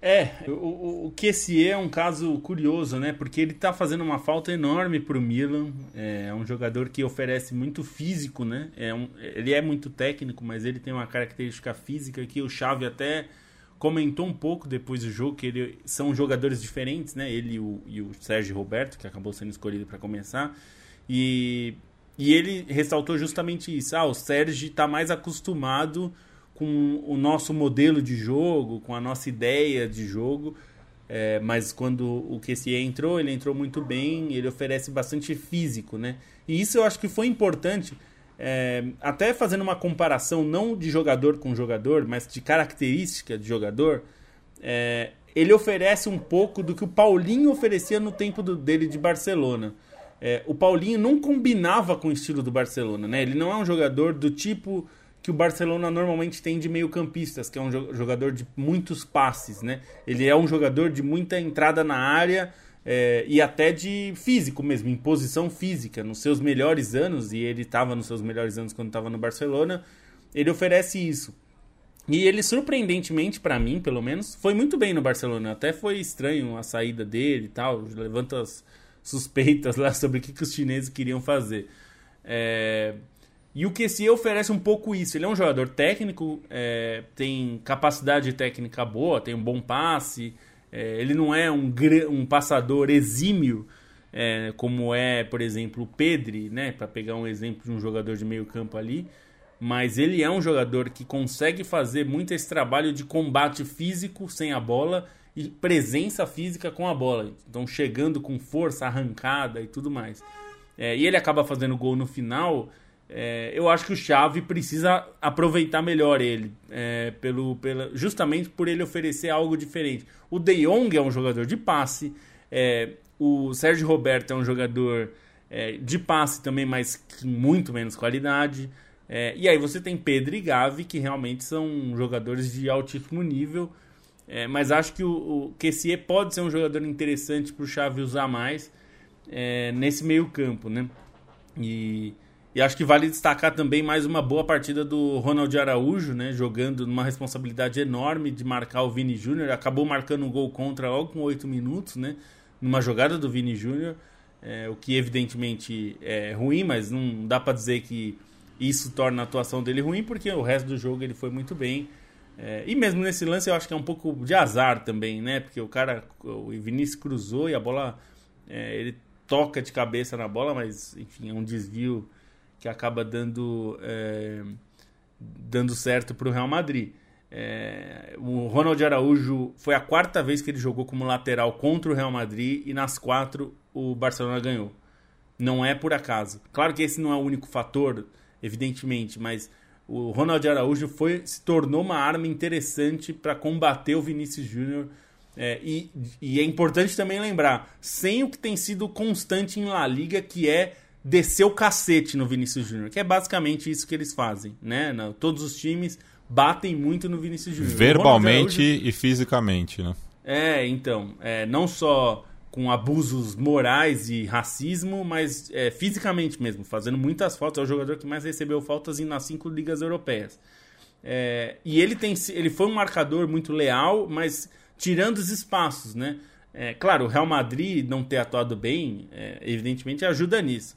É, o, o Kessie é um caso curioso, né? Porque ele tá fazendo uma falta enorme pro Milan. É um jogador que oferece muito físico, né? É um, ele é muito técnico, mas ele tem uma característica física que o Xavi até comentou um pouco depois do jogo, que ele, são jogadores diferentes, né? Ele e o, e o Sérgio Roberto, que acabou sendo escolhido para começar. E, e ele ressaltou justamente isso. Ah, o Sérgio está mais acostumado com o nosso modelo de jogo, com a nossa ideia de jogo. É, mas quando o QCE entrou, ele entrou muito bem, ele oferece bastante físico, né? E isso eu acho que foi importante, é, até fazendo uma comparação não de jogador com jogador, mas de característica de jogador, é, ele oferece um pouco do que o Paulinho oferecia no tempo do, dele de Barcelona. É, o Paulinho não combinava com o estilo do Barcelona, né? Ele não é um jogador do tipo que o Barcelona normalmente tem de meio-campistas, que é um jogador de muitos passes, né? Ele é um jogador de muita entrada na área é, e até de físico mesmo, em posição física. Nos seus melhores anos, e ele estava nos seus melhores anos quando estava no Barcelona, ele oferece isso. E ele, surpreendentemente, para mim, pelo menos, foi muito bem no Barcelona. Até foi estranho a saída dele e tal. Levanta as suspeitas lá [laughs] sobre o que, que os chineses queriam fazer. É... E o QC oferece um pouco isso. Ele é um jogador técnico, é, tem capacidade técnica boa, tem um bom passe. É, ele não é um, um passador exímio, é, como é, por exemplo, o Pedri, né? Para pegar um exemplo de um jogador de meio campo ali. Mas ele é um jogador que consegue fazer muito esse trabalho de combate físico sem a bola e presença física com a bola. Então, chegando com força, arrancada e tudo mais. É, e ele acaba fazendo gol no final é, eu acho que o Xavi precisa aproveitar melhor ele, é, pelo, pela, justamente por ele oferecer algo diferente. O De Jong é um jogador de passe, é, o Sérgio Roberto é um jogador é, de passe também, mas com muito menos qualidade. É, e aí você tem Pedro e Gavi, que realmente são jogadores de altíssimo nível. É, mas acho que o, o pode ser um jogador interessante para o Xavi usar mais nesse meio campo, né? E e acho que vale destacar também mais uma boa partida do Ronald Araújo, né? Jogando numa responsabilidade enorme de marcar o Vini Júnior. Acabou marcando um gol contra logo com 8 minutos, né? Numa jogada do Vini Júnior. É, o que evidentemente é ruim, mas não dá para dizer que isso torna a atuação dele ruim, porque o resto do jogo ele foi muito bem. É, e mesmo nesse lance eu acho que é um pouco de azar também, né? Porque o cara, o Vinícius cruzou e a bola, é, ele toca de cabeça na bola, mas enfim, é um desvio que acaba dando, é, dando certo para o Real Madrid. É, o Ronald Araújo foi a quarta vez que ele jogou como lateral contra o Real Madrid e nas quatro o Barcelona ganhou. Não é por acaso. Claro que esse não é o único fator, evidentemente, mas o Ronald Araújo foi, se tornou uma arma interessante para combater o Vinícius Júnior. É, e, e é importante também lembrar, sem o que tem sido constante em La Liga, que é descer o cacete no Vinícius Júnior, que é basicamente isso que eles fazem, né? Todos os times batem muito no Vinícius Júnior. Verbalmente Araújo... e fisicamente, né? É, então, é, não só com abusos morais e racismo, mas é, fisicamente mesmo, fazendo muitas faltas. É o jogador que mais recebeu faltas nas cinco ligas europeias. É, e ele, tem, ele foi um marcador muito leal, mas tirando os espaços, né? É, claro, o Real Madrid não ter atuado bem, é, evidentemente ajuda nisso.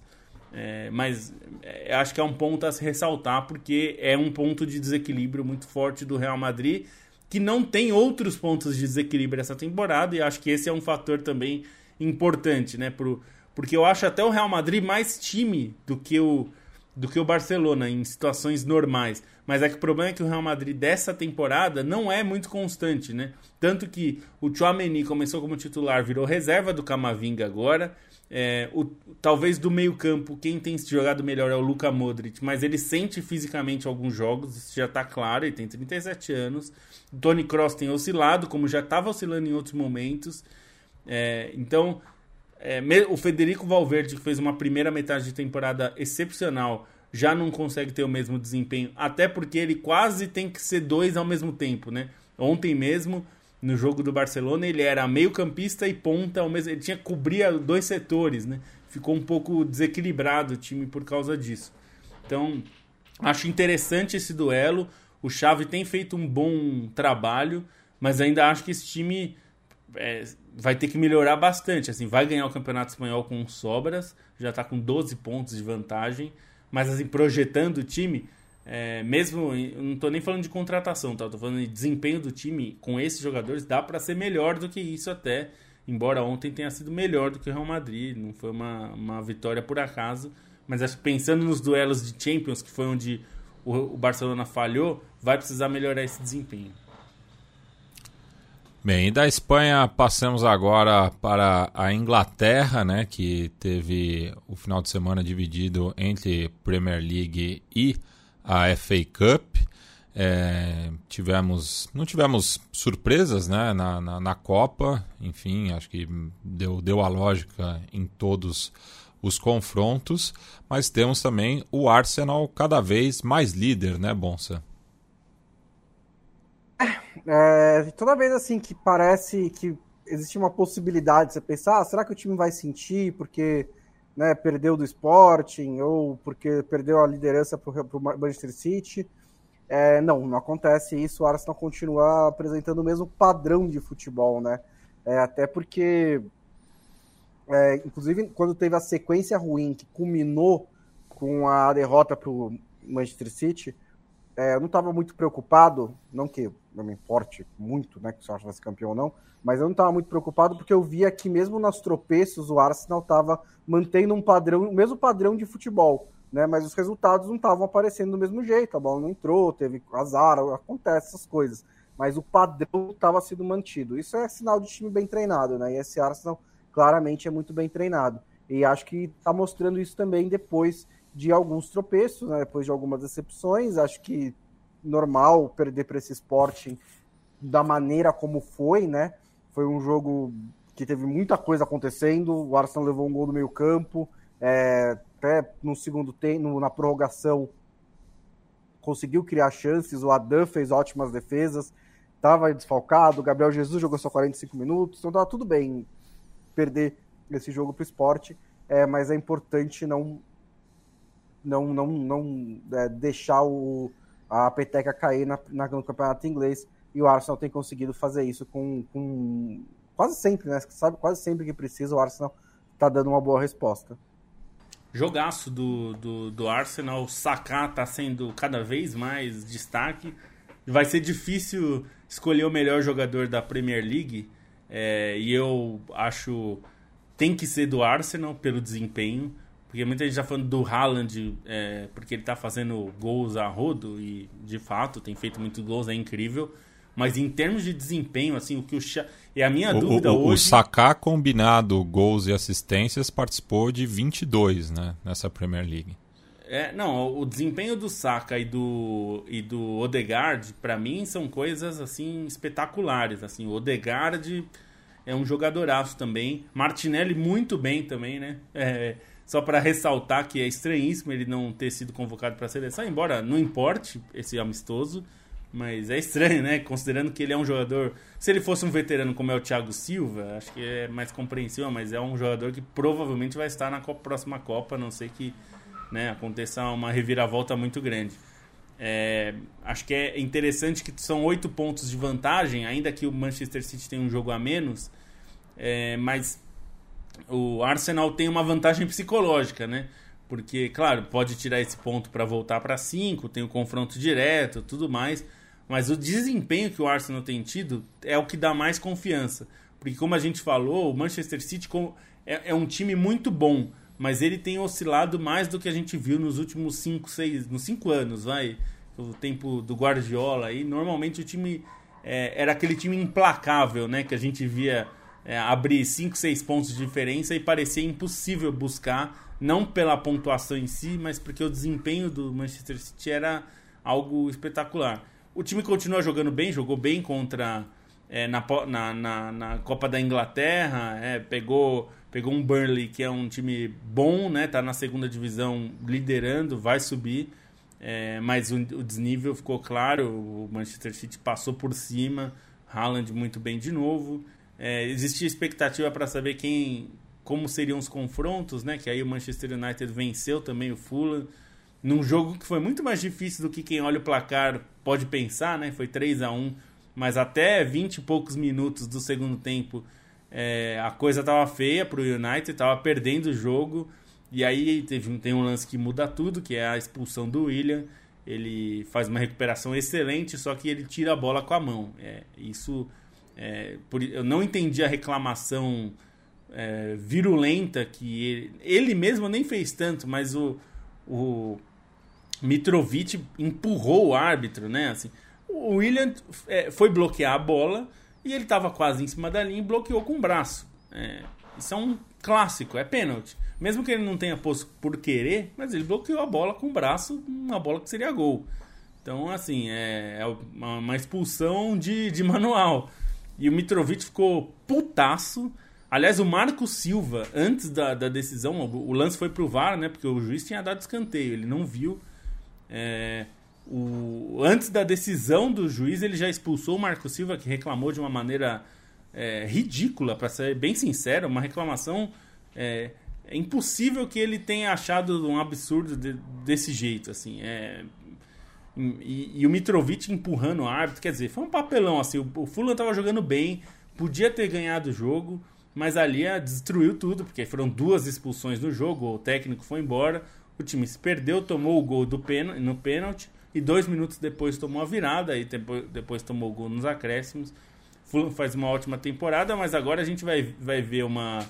É, mas é, acho que é um ponto a se ressaltar, porque é um ponto de desequilíbrio muito forte do Real Madrid, que não tem outros pontos de desequilíbrio essa temporada, e acho que esse é um fator também importante, né? Pro, porque eu acho até o Real Madrid mais time do que o, do que o Barcelona em situações normais. Mas é que o problema é que o Real Madrid dessa temporada não é muito constante, né? Tanto que o Chouameni começou como titular, virou reserva do Camavinga agora. É, o, talvez do meio campo, quem tem jogado melhor é o Luka Modric, mas ele sente fisicamente alguns jogos, isso já está claro, ele tem 37 anos. Tony Cross tem oscilado, como já estava oscilando em outros momentos. É, então, é, o Federico Valverde, que fez uma primeira metade de temporada excepcional, já não consegue ter o mesmo desempenho, até porque ele quase tem que ser dois ao mesmo tempo, né? Ontem mesmo no jogo do Barcelona, ele era meio-campista e ponta ao mesmo, ele tinha que cobrir dois setores, né? Ficou um pouco desequilibrado o time por causa disso. Então, acho interessante esse duelo. O Xavi tem feito um bom trabalho. mas ainda acho que esse time é, vai ter que melhorar bastante. Assim, vai ganhar o Campeonato Espanhol com sobras, já está com 12 pontos de vantagem, mas assim, projetando o time, é, mesmo, não estou nem falando de contratação, tá? Estou falando de desempenho do time com esses jogadores, dá para ser melhor do que isso até, embora ontem tenha sido melhor do que o Real Madrid, não foi uma, uma vitória por acaso, mas acho que pensando nos duelos de Champions, que foi onde o, o Barcelona falhou, vai precisar melhorar esse desempenho. Bem, da Espanha passamos agora para a Inglaterra, né, que teve o final de semana dividido entre Premier League e a FA Cup. É, tivemos, não tivemos surpresas né, na, na, na, Copa, enfim, acho que deu, deu a lógica em todos os confrontos, mas temos também o Arsenal cada vez mais líder, né, Bonsa? É, toda vez assim que parece que existe uma possibilidade de você pensar, ah, será que o time vai sentir porque né, perdeu do Sporting ou porque perdeu a liderança para o Manchester City? É, não, não acontece isso. O Arsenal continua apresentando o mesmo padrão de futebol, né? É, até porque, é, inclusive, quando teve a sequência ruim que culminou com a derrota para o Manchester City, é, eu não estava muito preocupado, não que não me importe muito, né, que o Arsenal fosse campeão ou não, mas eu não estava muito preocupado porque eu via que mesmo nos tropeços o Arsenal estava mantendo um padrão, o mesmo padrão de futebol, né, mas os resultados não estavam aparecendo do mesmo jeito, a bola não entrou, teve azar, acontece essas coisas, mas o padrão estava sendo mantido. Isso é sinal de time bem treinado, né, e esse Arsenal claramente é muito bem treinado. E acho que está mostrando isso também depois de alguns tropeços, né? depois de algumas decepções. Acho que normal perder para esse Sporting da maneira como foi, né? Foi um jogo que teve muita coisa acontecendo. O Arsenal levou um gol do meio campo, é, até no segundo tempo, na prorrogação, conseguiu criar chances. O Adam fez ótimas defesas, estava desfalcado. O Gabriel Jesus jogou só 45 minutos, então estava tudo bem perder esse jogo para o esporte, é, mas é importante não não, não, não é, deixar o, a peteca cair na, na, no campeonato inglês. E o Arsenal tem conseguido fazer isso com, com quase sempre, né? Sabe, quase sempre que precisa, o Arsenal tá dando uma boa resposta. Jogaço do, do, do Arsenal, Saka tá sendo cada vez mais destaque. Vai ser difícil escolher o melhor jogador da Premier League. É, e eu acho tem que ser do Arsenal pelo desempenho. Porque muita gente está falando do Haaland, é, porque ele está fazendo gols a rodo, e de fato tem feito muitos gols, é incrível. Mas em termos de desempenho, assim, o que o Cha... E a minha o, dúvida o, hoje. O Saká combinado gols e assistências participou de 22, né, nessa Premier League. É, não, o desempenho do Saka e do e do Odegaard, para mim são coisas assim espetaculares, assim, o Odegaard é um jogadoraço também, Martinelli muito bem também, né? É, só para ressaltar que é estranhíssimo ele não ter sido convocado para a seleção, embora não importe esse amistoso, mas é estranho, né? Considerando que ele é um jogador. Se ele fosse um veterano como é o Thiago Silva, acho que é mais compreensível, mas é um jogador que provavelmente vai estar na próxima Copa, a não sei que né, aconteça uma reviravolta muito grande. É, acho que é interessante que são oito pontos de vantagem, ainda que o Manchester City tenha um jogo a menos, é, mas o Arsenal tem uma vantagem psicológica, né? Porque, claro, pode tirar esse ponto para voltar para 5, tem o confronto direto, tudo mais. Mas o desempenho que o Arsenal tem tido é o que dá mais confiança. Porque, como a gente falou, o Manchester City é, é um time muito bom, mas ele tem oscilado mais do que a gente viu nos últimos 5, 6, nos 5 anos, vai. O tempo do Guardiola aí. Normalmente o time é, era aquele time implacável, né? Que a gente via é, abrir 5, 6 pontos de diferença e parecia impossível buscar, não pela pontuação em si, mas porque o desempenho do Manchester City era algo espetacular. O time continua jogando bem, jogou bem contra é, na, na, na, Copa da Inglaterra, é, pegou, pegou um Burnley que é um time bom, né, tá na segunda divisão liderando, vai subir, é, mas o, o desnível ficou claro, o Manchester City passou por cima, Haaland muito bem de novo. É, existia expectativa para saber quem, como seriam os confrontos, né? Que aí o Manchester United venceu também o Fulham num jogo que foi muito mais difícil do que quem olha o placar pode pensar, né? Foi 3 a 1 mas até 20 e poucos minutos do segundo tempo é, a coisa tava feia pro United, tava perdendo o jogo. E aí teve, tem um lance que muda tudo, que é a expulsão do William. Ele faz uma recuperação excelente, só que ele tira a bola com a mão. É, isso é, por, eu não entendi a reclamação é, virulenta que ele, ele mesmo nem fez tanto, mas o, o Mitrovic empurrou o árbitro, né? Assim, o William é, foi bloquear a bola e ele estava quase em cima da linha e bloqueou com o braço. É, isso é um clássico, é pênalti. Mesmo que ele não tenha posto por querer, mas ele bloqueou a bola com o braço, uma bola que seria gol. Então, assim, é, é uma, expulsão de, de [laughs] manual. E o Mitrovic ficou putaço. Aliás, o Marco Silva, antes da, da decisão, o, lance foi pro VAR, né? Porque o juiz tinha dado escanteio, ele não viu. É, o, antes da decisão do juiz, ele já expulsou o Marco Silva, que reclamou de uma maneira é, ridícula, para ser bem sincero, uma reclamação. É, é, impossível que ele tenha achado um absurdo de, desse jeito, assim. É, e, e, o Mitrovic empurrando o árbitro, quer dizer, foi um papelão, assim. O, o Fulham estava jogando bem, podia ter ganhado o jogo, mas ali a, destruiu tudo, porque foram duas expulsões no jogo, o técnico foi embora, o time se perdeu, tomou o gol do pen, no pênalti e dois minutos depois tomou a virada e depois, depois tomou o gol nos acréscimos. Fulham faz uma ótima temporada, mas agora a gente vai, vai ver uma,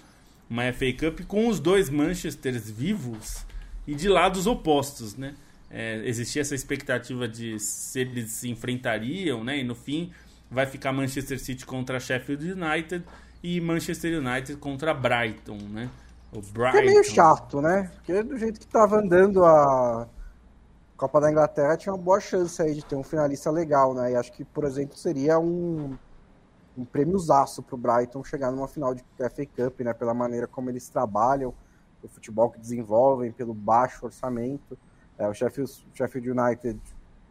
uma FA Cup com os dois Manchesters vivos e de lados opostos, né? É, existia essa expectativa de se eles se enfrentariam, né? E no fim vai ficar Manchester City contra Sheffield United e Manchester United contra Brighton, né? O Brighton. É meio chato, né? Porque do jeito que estava andando a Copa da Inglaterra tinha uma boa chance aí de ter um finalista legal, né? E acho que, por exemplo, seria um, um prêmiozaço para o Brighton chegar numa final de FA Cup, né? Pela maneira como eles trabalham, o futebol que desenvolvem, pelo baixo orçamento. É, o Sheffield, Sheffield United,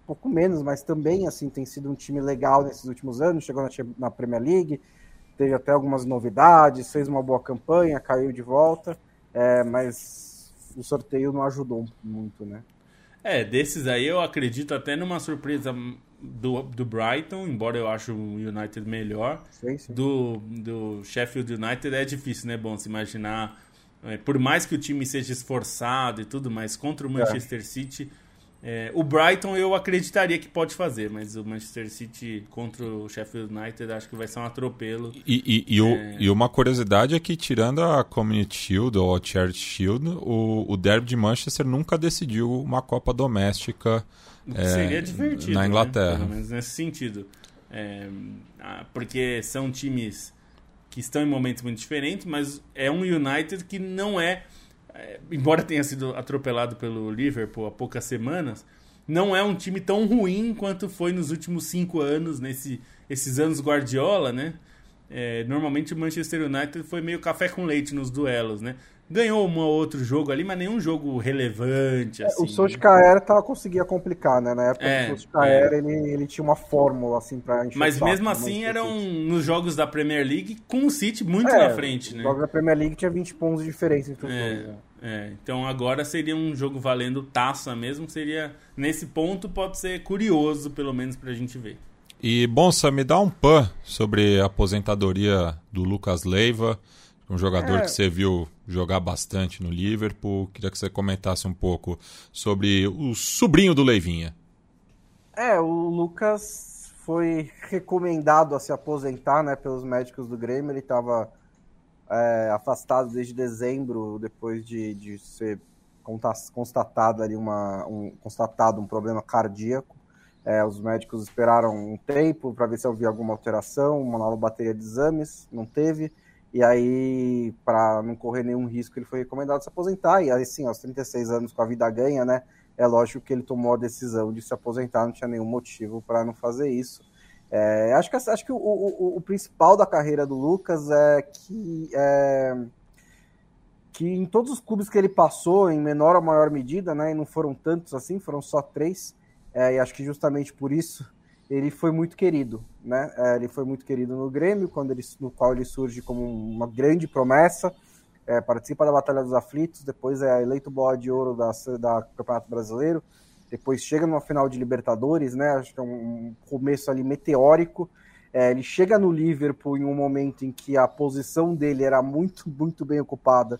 um pouco menos, mas também assim tem sido um time legal nesses últimos anos. Chegou na, na Premier League, teve até algumas novidades, fez uma boa campanha, caiu de volta, é, mas o sorteio não ajudou muito, né? É, desses aí eu acredito até numa surpresa do, do Brighton, embora eu acho o United melhor. Sim, sim. Do, do Sheffield United é difícil, né? Bom, se imaginar. É, por mais que o time seja esforçado e tudo, mas contra o é. Manchester é. City é, o Brighton eu acreditaria que pode fazer, mas o Manchester City contra o Sheffield United acho que vai ser um atropelo. E, e, e, é... o, e uma curiosidade é que, tirando a Community Shield ou a Charity Shield, o, o Derby de Manchester nunca decidiu uma Copa doméstica é, Seria divertido, na Inglaterra. Né? Pelo menos nesse sentido. É, porque são times que estão em momentos muito diferentes, mas é um United que não é é, embora tenha sido atropelado pelo Liverpool há poucas semanas, não é um time tão ruim quanto foi nos últimos cinco anos, nesse, esses anos Guardiola, né? É, normalmente o Manchester United foi meio café com leite nos duelos, né? Ganhou um outro jogo ali, mas nenhum jogo relevante. Assim, é, o assim, Solskjaer né? tava, conseguia complicar, né? Na época é, do Solskjaer, é. ele, ele tinha uma fórmula assim pra Mas mesmo assim eram nos jogos da Premier League com o City muito é, na frente, né? Os jogos da Premier League tinha 20 pontos de diferença entre os é, dois. Né? É, então agora seria um jogo valendo taça mesmo, seria nesse ponto pode ser curioso pelo menos pra gente ver. E Bonsa, me dá um pan sobre a aposentadoria do Lucas Leiva um jogador é. que você viu jogar bastante no Liverpool. Queria que você comentasse um pouco sobre o sobrinho do Leivinha. É, o Lucas foi recomendado a se aposentar né, pelos médicos do Grêmio. Ele estava é, afastado desde dezembro, depois de, de ser constatado ali uma, um, constatado um problema cardíaco. É, os médicos esperaram um tempo para ver se havia alguma alteração, uma nova bateria de exames, não teve. E aí, para não correr nenhum risco, ele foi recomendado se aposentar. E aí, sim, aos 36 anos, com a vida ganha, né? É lógico que ele tomou a decisão de se aposentar, não tinha nenhum motivo para não fazer isso. É, acho que, acho que o, o, o, principal da carreira do Lucas é que, é que em todos os clubes que ele passou, em menor ou maior medida, né? E não foram tantos assim, foram só três. É, e acho que justamente por isso ele foi muito querido, né? É, ele foi muito querido no Grêmio, quando ele, no qual ele surge como uma grande promessa, é, participa da Batalha dos Aflitos, depois é eleito bola de ouro da, da Campeonato Brasileiro, depois chega numa final de Libertadores, né? Acho que é um começo ali meteórico. É, ele chega no Liverpool em um momento em que a posição dele era muito, muito bem ocupada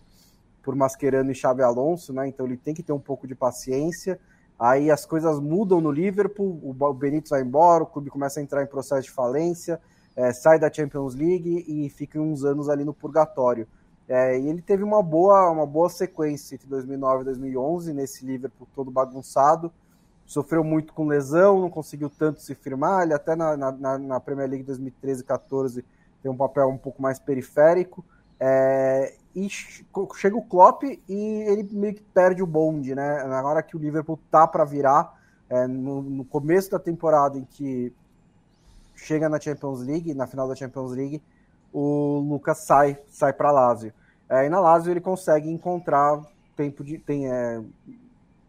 por Mascherano e Xabi Alonso, né? Então ele tem que ter um pouco de paciência. Aí as coisas mudam no Liverpool, o Benítez vai embora, o clube começa a entrar em processo de falência, é, sai da Champions League e fica uns anos ali no purgatório. É, e ele teve uma boa, uma boa sequência entre 2009 e 2011 nesse Liverpool todo bagunçado. Sofreu muito com lesão, não conseguiu tanto se firmar. Ele até na, na, na Premier League 2013 e 14 tem um papel um pouco mais periférico. É, e chega o Klopp e ele meio que perde o bonde, né? Na hora que o Liverpool tá para virar, é, no, no, começo da temporada em que chega na Champions League, na final da Champions League, o Lucas sai, sai para Lazio. É, e na Lazio ele consegue encontrar tempo de tem é,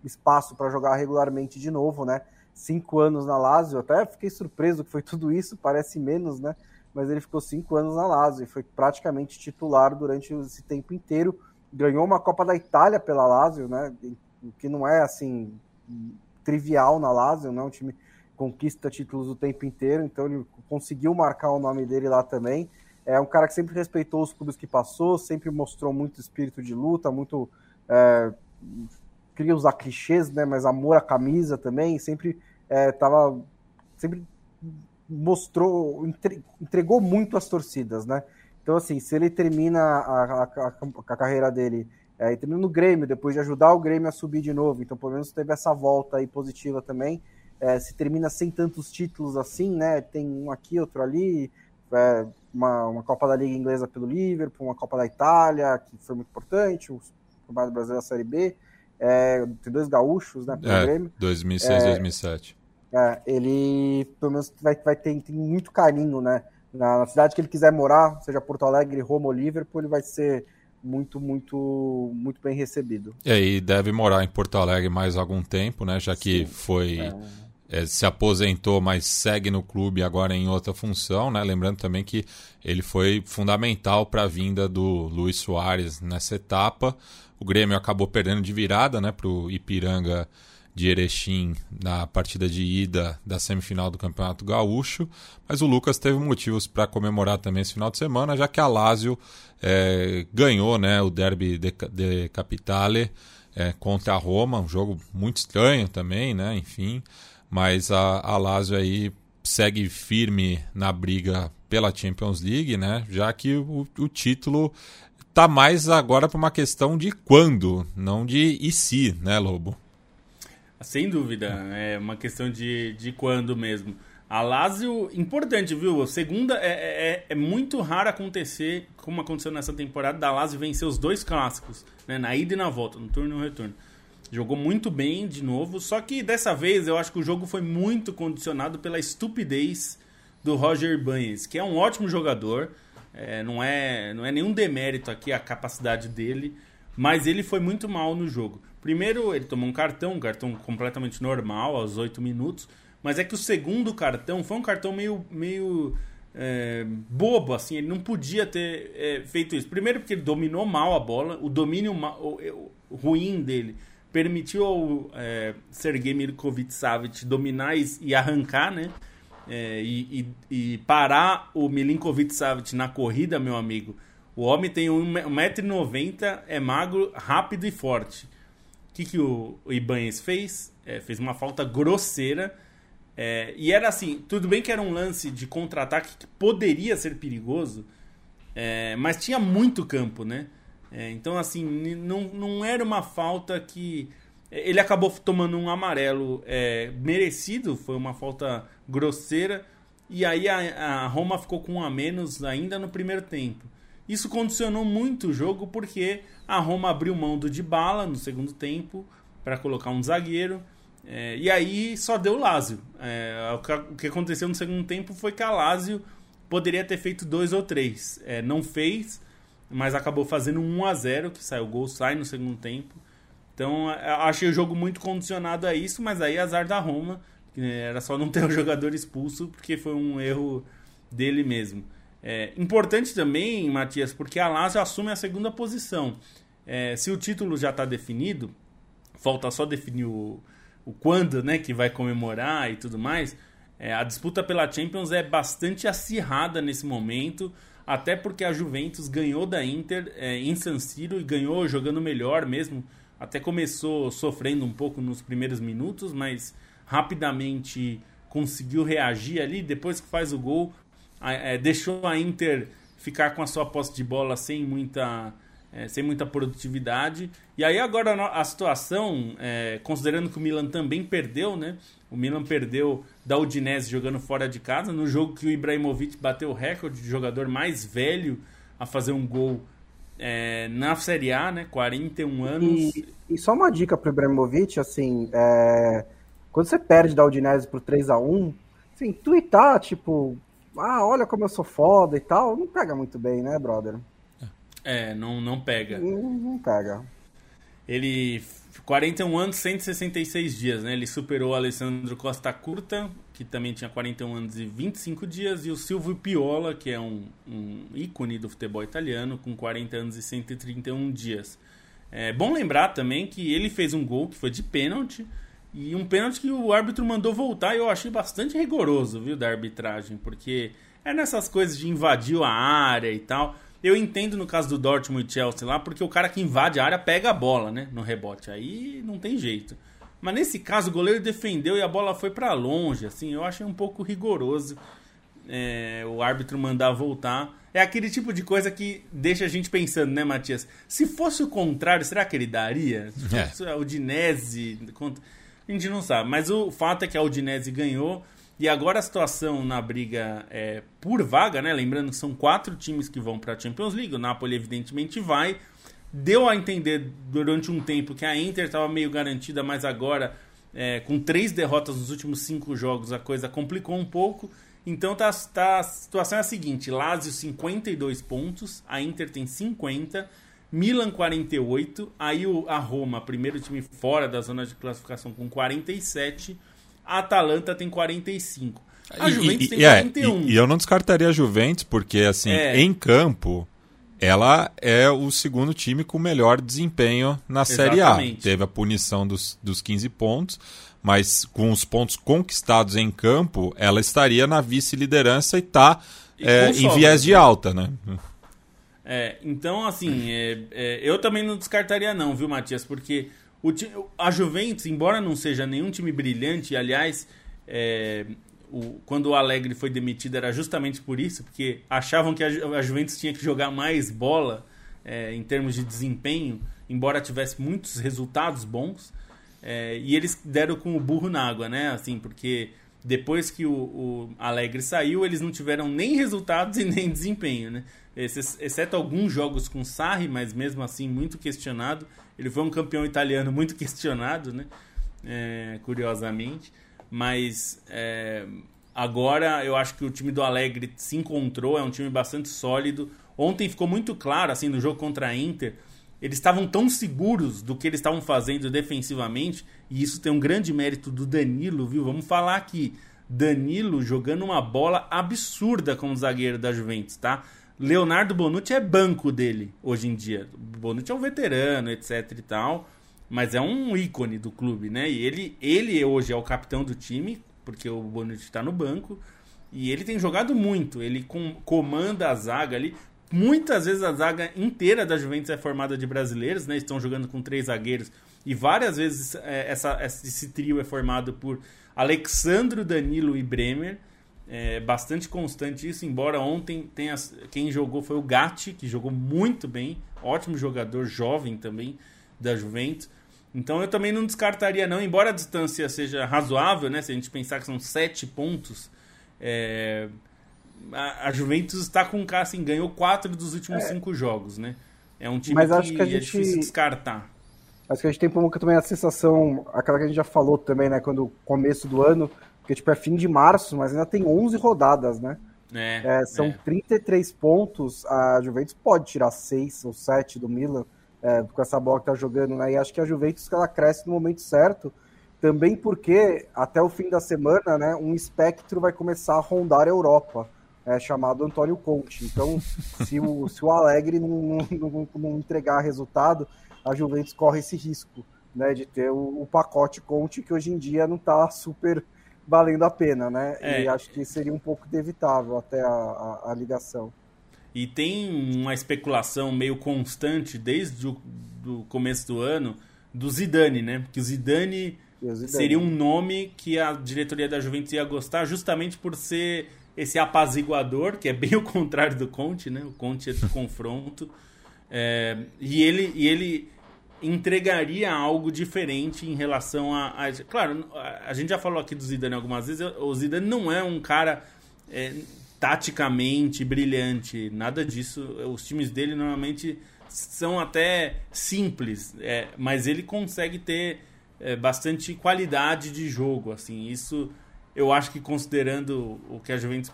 espaço para jogar regularmente de novo, né? Cinco anos na Lazio, até fiquei surpreso que foi tudo isso, parece menos, né? Mas ele ficou cinco anos na Lazio e foi praticamente titular durante esse tempo inteiro. Ganhou uma Copa da Itália pela Lazio, né? O que não é assim trivial na Lazio, né? Um time conquista títulos o tempo inteiro, então ele conseguiu marcar o nome dele lá também. É um cara que sempre respeitou os clubes que passou, sempre mostrou muito espírito de luta, muito é, queria usar clichês, né? Mas amor à camisa também, sempre é, sempre mostrou, entregou muito às torcidas, né? Então, assim, se ele termina a, a, a carreira dele, é, termina no Grêmio, depois de ajudar o Grêmio a subir de novo, então pelo menos teve essa volta aí positiva também. É, se termina sem tantos títulos assim, né? Tem um aqui, outro ali, é, uma, uma Copa da Liga Inglesa pelo Liverpool, uma Copa da Itália, que foi muito importante, o Campeonato Brasileiro da Série B. É, tem dois gaúchos, né? Pelo é, Grêmio. 2006, 2007. É, ele pelo menos vai, vai ter tem muito carinho, né? Na, na, cidade que ele quiser morar, seja Porto Alegre, Roma ou Liverpool, ele vai ser muito, muito, muito bem recebido. E aí deve morar em Porto Alegre mais algum tempo, né? Já que Sim. foi é. É, se aposentou, mas segue no clube agora em outra função, né? Lembrando também que ele foi fundamental para a vinda do Luiz Soares nessa etapa. O Grêmio acabou perdendo de virada, né? Para o Ipiranga de Erechim na partida de ida da semifinal do Campeonato Gaúcho, mas o Lucas teve motivos para comemorar também esse final de semana, já que a Lazio é, ganhou né, o Derby de, de Capitale é, contra a Roma, um jogo muito estranho também, né, enfim, mas a, a Lazio aí segue firme na briga pela Champions League, né, já que o, o título tá mais agora para uma questão de quando, não de e se, né, Lobo? Sem dúvida, é uma questão de, de quando mesmo. A Lazio, importante, viu? Segunda, é, é, é, muito raro acontecer, como aconteceu nessa temporada, da Lazio vencer os dois clássicos, né? na ida e na volta, no turno e no retorno. Jogou muito bem de novo, só que dessa vez eu acho que o jogo foi muito condicionado pela estupidez do Roger Banhes, que é um ótimo jogador, é, não, é, não é nenhum demérito aqui a capacidade dele, mas ele foi muito mal no jogo. Primeiro, ele tomou um cartão, um cartão completamente normal, aos 8 minutos. Mas é que o segundo cartão foi um cartão meio, meio é, bobo, assim. Ele não podia ter é, feito isso. Primeiro, porque ele dominou mal a bola. O domínio o, o, ruim dele permitiu ao é, Sergei Milinkovic-Savic dominar e, e, arrancar, né? É, e, e, e, parar o Milinkovic-Savic na corrida, meu amigo. O homem tem 1,90m, é magro, rápido e forte. O que, que o, Ibanez fez? É, fez uma falta grosseira. É, e era assim, tudo bem que era um lance de contra-ataque que poderia ser perigoso, é, mas tinha muito campo, né? É, então, assim, não, não era uma falta que. Ele acabou tomando um amarelo é, merecido, foi uma falta grosseira, e aí a, a Roma ficou com um a menos ainda no primeiro tempo. Isso condicionou muito o jogo porque a Roma abriu mão do de bala no segundo tempo para colocar um zagueiro. É, e aí só deu Lazio. É, o que aconteceu no segundo tempo foi que a Lazio poderia ter feito dois ou três. É, não fez, mas acabou fazendo 1 a 0 que saiu o gol, sai no segundo tempo. Então é, achei o jogo muito condicionado a isso, mas aí azar da Roma. Era só não ter o jogador expulso, porque foi um erro dele mesmo. É, importante também, Matias, porque a Lazio assume a segunda posição. É, se o título já está definido, falta só definir o, o quando, né, que vai comemorar e tudo mais. É, a disputa pela Champions é bastante acirrada nesse momento, até porque a Juventus ganhou da Inter é, em San Siro e ganhou jogando melhor mesmo. Até começou sofrendo um pouco nos primeiros minutos, mas rapidamente conseguiu reagir ali. Depois que faz o gol, é, deixou a Inter ficar com a sua posse de bola sem muita é, sem muita produtividade. E aí agora a situação, é, considerando que o Milan também perdeu, né? O Milan perdeu da Udinese jogando fora de casa, no jogo que o Ibrahimovic bateu o recorde de jogador mais velho a fazer um gol é, na Série A, né? 41 anos. E, e só uma dica para o Ibrahimovic, assim, é, quando você perde da Udinese por 3 a 1 assim, tuitar, tipo, ah, olha como eu sou foda e tal, não pega muito bem, né, brother? É, não, não pega. Não, não pega. Ele, 41 anos, 166 dias, né? Ele superou o Alessandro Costa Curta, que também tinha 41 anos e 25 dias, e o Silvio Piola, que é um, um ícone do futebol italiano, com 40 anos e 131 dias. É bom lembrar também que ele fez um gol que foi de pênalti, e um pênalti que o árbitro mandou voltar, e eu achei bastante rigoroso, viu, da arbitragem, porque é nessas coisas de invadir a área e tal. Eu entendo no caso do Dortmund e Chelsea lá, porque o cara que invade a área pega a bola, né? No rebote. Aí não tem jeito. Mas nesse caso o goleiro defendeu e a bola foi para longe, assim. Eu achei um pouco rigoroso é, o árbitro mandar voltar. É aquele tipo de coisa que deixa a gente pensando, né, Matias? Se fosse o contrário, será que ele daria? Fosse é. a Udinese... A gente não sabe. Mas o fato é que a Udinese ganhou. E agora a situação na briga é por vaga, né? Lembrando que são quatro times que vão para a Champions League. O Napoli, evidentemente, vai. Deu a entender durante um tempo que a Inter estava meio garantida, mas agora, é, com três derrotas nos últimos cinco jogos, a coisa complicou um pouco. Então tá, tá, a situação é a seguinte: Lazio 52 pontos, a Inter tem 50, Milan 48, aí o, a Roma, primeiro time fora da zona de classificação, com 47 a Atalanta tem 45. A Juventus e, tem 41. É, e, e, eu não descartaria a Juventus, porque assim, é. em campo, ela é o segundo time com melhor desempenho na Exatamente. Série A. Teve a punição dos, dos 15 pontos, mas com os pontos conquistados em campo, ela estaria na vice-liderança e está é, em viés de alta, né? É, então, assim, é, é, eu também não descartaria não, viu, Matias? Porque o, a Juventus, embora não seja nenhum time brilhante, aliás, é, o, quando o Alegre foi demitido era justamente por isso, porque achavam que a, a Juventus tinha que jogar mais bola é, em termos de desempenho, embora tivesse muitos resultados bons. É, e eles deram com o burro na água, né? Assim, porque depois que o, o, Alegre saiu, eles não tiveram nem resultados e nem desempenho, né? exceto alguns jogos com Sarri, mas mesmo assim muito questionado. Ele foi um campeão italiano muito [laughs] questionado, né? É, curiosamente. Mas é, agora eu acho que o time do Alegre se encontrou, é um time bastante sólido. Ontem ficou muito claro, assim, no jogo contra a Inter, eles estavam tão seguros do que eles estavam fazendo defensivamente, e isso tem um grande mérito do Danilo, viu? Vamos falar aqui. Danilo jogando uma bola absurda como zagueiro da Juventus, tá? Leonardo Bonucci é banco dele hoje em dia. Bonucci é um veterano, etc e tal, mas é um ícone do clube, né? E ele, ele hoje é o capitão do time, porque o Bonucci está no banco, e ele tem jogado muito, ele com, comanda a zaga ali. Muitas vezes a zaga inteira da Juventus é formada de brasileiros, né? Estão jogando com três zagueiros e várias vezes é, essa, esse trio é formado por Alexandro, Danilo e Bremer é bastante constante isso, embora ontem tenha, quem jogou foi o Gatti, que jogou muito bem, ótimo jogador, jovem também, da Juventus. Então eu também não descartaria não, embora a distância seja razoável, né? Se a gente pensar que são sete pontos, é, a, a, Juventus está com assim, ganhou quatro dos últimos é. cinco jogos, né? É um time Mas acho que, que a gente... é difícil descartar. Acho que a gente tem um pouco também a sensação, aquela que a gente já falou também, né? Quando começo do ano, porque, tipo, é fim de março, mas ainda tem 11 rodadas, né? É, é, são é. 33 pontos. A Juventus pode tirar 6 ou 7 do Milan é, com essa bola que tá jogando, né? E acho que a Juventus ela cresce no momento certo. Também porque até o fim da semana, né, um espectro vai começar a rondar a Europa, é, chamado Antônio Conte. Então, [laughs] se o, se o Alegre não, não, não entregar resultado, a Juventus corre esse risco né, de ter o, o pacote Conte que hoje em dia não está super valendo a pena, né? É. E acho que seria um pouco inevitável até a, a, a, ligação. E tem uma especulação meio constante desde o do começo do ano do Zidane, né? Que o Zidane, o Zidane seria um nome que a diretoria da Juventus ia gostar justamente por ser esse apaziguador, que é bem [laughs] o contrário do Conte, né? O Conte é de confronto. É, e ele, e ele entregaria algo diferente em relação a, a, Claro, a gente já falou aqui do Zidane algumas vezes. O Zidane não é um cara é, taticamente brilhante, nada disso. Os times dele normalmente são até simples, é, mas ele consegue ter é, bastante qualidade de jogo. Assim, isso eu acho que considerando o que a Juventus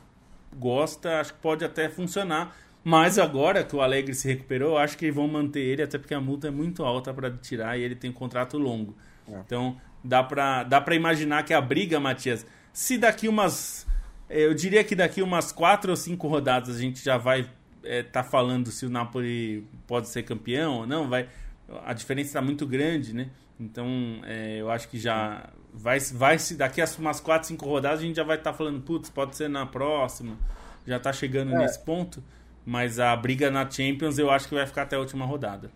gosta, acho que pode até funcionar. Mas agora que o Alegre se recuperou, acho que vão manter ele, até porque a multa é muito alta para tirar e ele tem um contrato longo. É. Então dá para dá pra imaginar que a briga, Matias, se daqui umas. Eu diria que daqui umas quatro ou cinco rodadas a gente já vai estar é, tá falando se o Napoli pode ser campeão ou não. Vai, a diferença está muito grande, né? Então é, eu acho que já vai, vai se daqui a umas quatro, cinco rodadas a gente já vai estar tá falando, putz, pode ser na próxima. Já está chegando é. nesse ponto. Mas a briga na Champions eu acho que vai ficar até a última rodada.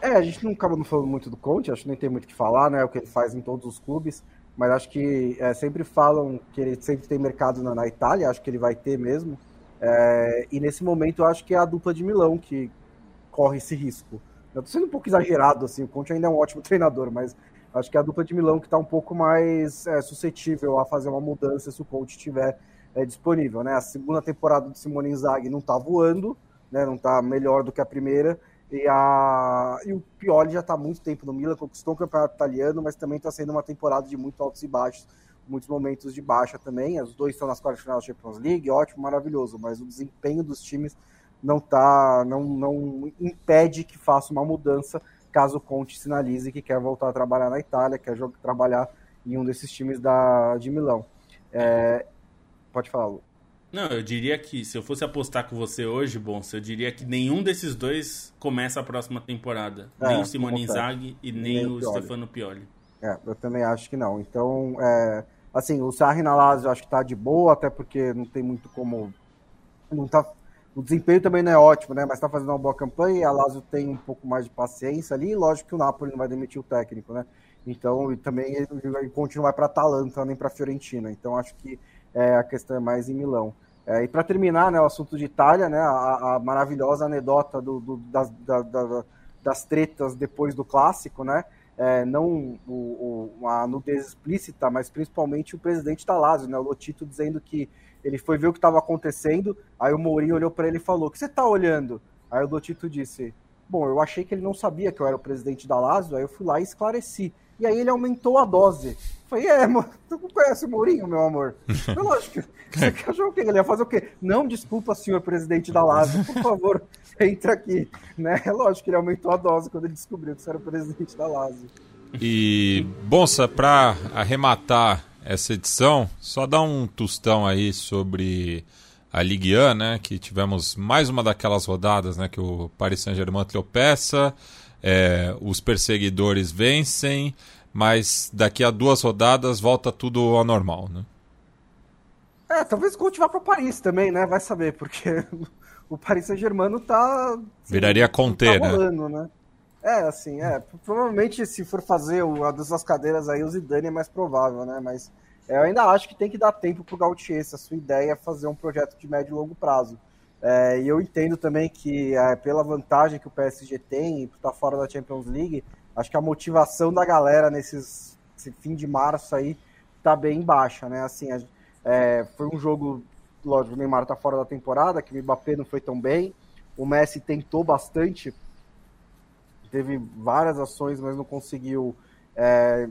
É, a gente não acaba não falando muito do Conte, acho que nem tem muito o que falar, né? O que ele faz em todos os clubes. Mas acho que é, sempre falam que ele sempre tem mercado na, na Itália, acho que ele vai ter mesmo. É, e nesse momento eu acho que é a dupla de Milão que corre esse risco. Eu tô sendo um pouco exagerado, assim, o Conte ainda é um ótimo [laughs] treinador, mas acho que é a dupla de Milão que está um pouco mais é, suscetível a fazer uma mudança se o Conte tiver é, disponível. Né? A segunda temporada do Simone Inzaghi não está voando, né? não está melhor do que a primeira. E, a... e o Pioli já está há muito tempo no Milan, conquistou o campeonato italiano, mas também está sendo uma temporada de muito altos e baixos, muitos momentos de baixa também. Os dois estão nas quartas final da Champions League, ótimo, maravilhoso, mas o desempenho dos times não tá, não, não impede que faça uma mudança caso Conte sinalize que quer voltar a trabalhar na Itália, quer jogar, trabalhar em um desses times da, de Milão. É, Pode falar, Lu. Não, eu diria que se eu fosse apostar com você hoje, bom, eu diria que nenhum desses dois começa a próxima temporada. É, nem o Simone Inzaghi e nem, nem o, o Stefano Pioli. É, eu também acho que não. Então, é, assim, o Sarri na Lazio eu acho que tá de boa, até porque não tem muito como... Não tá, o desempenho também não é ótimo, né? Mas tá fazendo uma boa campanha a Lazio tem um pouco mais de paciência ali. E lógico que o Napoli não vai demitir o técnico, né? Então, e também ele, ele continua para Atalanta, nem para Fiorentina. Então, acho que é, a questão é mais em Milão. É, e para terminar, né, o assunto de Itália, né, a, a maravilhosa anedota do, do, das, da, da, das tretas depois do clássico, né, é, não o, o, a nudez explícita, mas principalmente o presidente da Lazio, né, o Lotito, dizendo que ele foi ver o que estava acontecendo, aí o Mourinho olhou para ele e falou, o que você está olhando? Aí o Lotito disse, bom, eu achei que ele não sabia que eu era o presidente da Lazio, aí eu fui lá e esclareci. E aí ele aumentou a dose. Falei, é, mano, tu conhece o Mourinho, meu amor? [laughs] Eu, lógico, você achou que ele ia fazer o quê? Não, desculpa, senhor presidente da Lazio, por favor, [laughs] entra aqui. Né? É lógico que ele aumentou a dose quando ele descobriu que você era o presidente da Lazio. E, Bonsa, para arrematar essa edição, só dá um tostão aí sobre a Ligue 1, né? Que tivemos mais uma daquelas rodadas, né? Que o Paris Saint-Germain tropeça, é, os perseguidores vencem, mas daqui a duas rodadas volta tudo ao normal, né? É, talvez o Conte vá para Paris também, né? Vai saber, porque [laughs] o Paris Saint-Germain tá. Assim, Viraria conter, tá rolando, né? né? É, assim, é. Provavelmente se for fazer o, a dessas cadeiras aí, o Zidane é mais provável, né? Mas eu ainda acho que tem que dar tempo pro Gautier, se a sua ideia é fazer um projeto de médio e longo prazo. É, e eu entendo também que, é, pela vantagem que o PSG tem por estar fora da Champions League, acho que a motivação da galera nesses nesse fim de março aí tá bem baixa, né? Assim, é, foi um jogo, lógico, o Neymar tá fora da temporada, que o Mbappé não foi tão bem, o Messi tentou bastante, teve várias ações, mas não conseguiu é,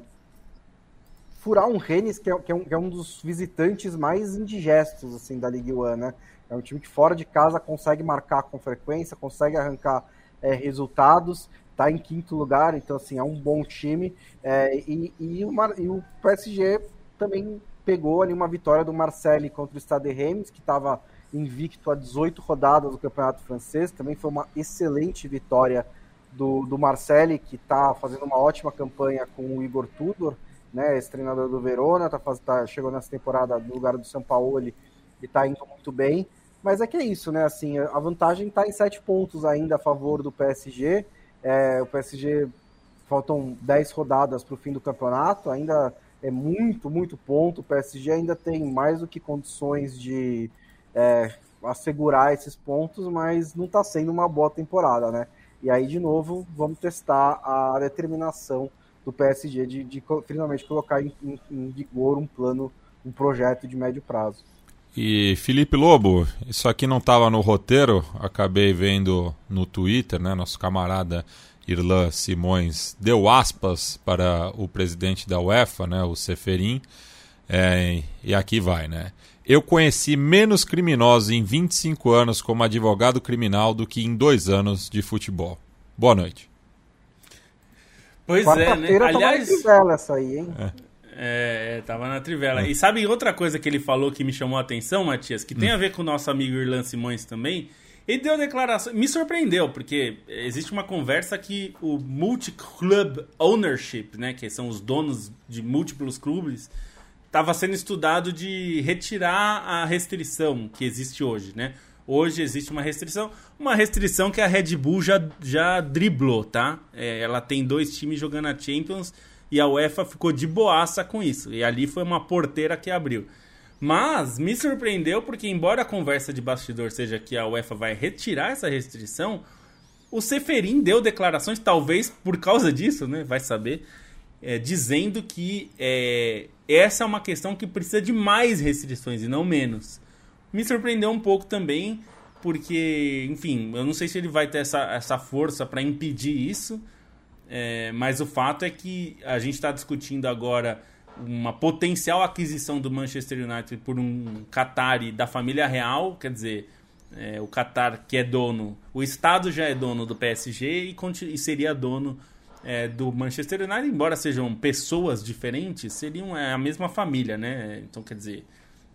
furar um Rennes, que é, que, é um, que é um dos visitantes mais indigestos assim, da Ligue 1, né? É um time que fora de casa consegue marcar com frequência, consegue arrancar é, resultados, está em quinto lugar, então assim, é um bom time. É, e, e, o, e, o, PSG também pegou ali uma vitória do Marseille contra o Stade Reims, que estava invicto a 18 rodadas do Campeonato Francês, também foi uma excelente vitória do, do Marcelli, que está fazendo uma ótima campanha com o Igor Tudor, né, esse treinador do Verona, tá, tá, chegou nessa temporada no lugar do São Paulo e está indo muito bem. Mas é que é isso, né? Assim, a vantagem está em sete pontos ainda a favor do PSG. É, o PSG faltam dez rodadas para o fim do campeonato, ainda é muito, muito ponto. O PSG ainda tem mais do que condições de é, assegurar esses pontos, mas não está sendo uma boa temporada, né? E aí, de novo, vamos testar a determinação do PSG de, de finalmente colocar em, em, em vigor um plano, um projeto de médio prazo. E Felipe Lobo, isso aqui não estava no roteiro, acabei vendo no Twitter, né? Nosso camarada Irlan Simões deu aspas para o presidente da UEFA, né? O Seferin, é, e aqui vai, né? Eu conheci menos criminosos em 25 anos como advogado criminal do que em dois anos de futebol. Boa noite. Pois é, né? Aliás, trivela essa aí, hein? É. É, tava na trivela. É. E sabe outra coisa que ele falou que me chamou a atenção, Matias, que tem hum. a ver com o nosso amigo Irlan Simões também? Ele deu a declaração, me surpreendeu, porque existe uma conversa que o multi-club ownership, né, que são os donos de múltiplos clubes, estava sendo estudado de retirar a restrição que existe hoje, né? Hoje existe uma restrição, uma restrição que a Red Bull já, já driblou, tá? É, ela tem dois times jogando a Champions e a UEFA ficou de boaça com isso. E ali foi uma porteira que abriu. Mas me surpreendeu porque, embora a conversa de bastidor seja que a UEFA vai retirar essa restrição, o Seferin deu declarações, talvez por causa disso, né? Vai saber é, dizendo que é, essa é uma questão que precisa de mais restrições e não menos. Me surpreendeu um pouco também, porque, enfim, eu não sei se ele vai ter essa, essa força para impedir isso, é, mas o fato é que a gente está discutindo agora uma potencial aquisição do Manchester United por um Qatari da família real, quer dizer, é, o Qatar que é dono, o Estado já é dono do PSG e, e seria dono é, do Manchester United, embora sejam pessoas diferentes, seriam é, a mesma família, né? Então, quer dizer,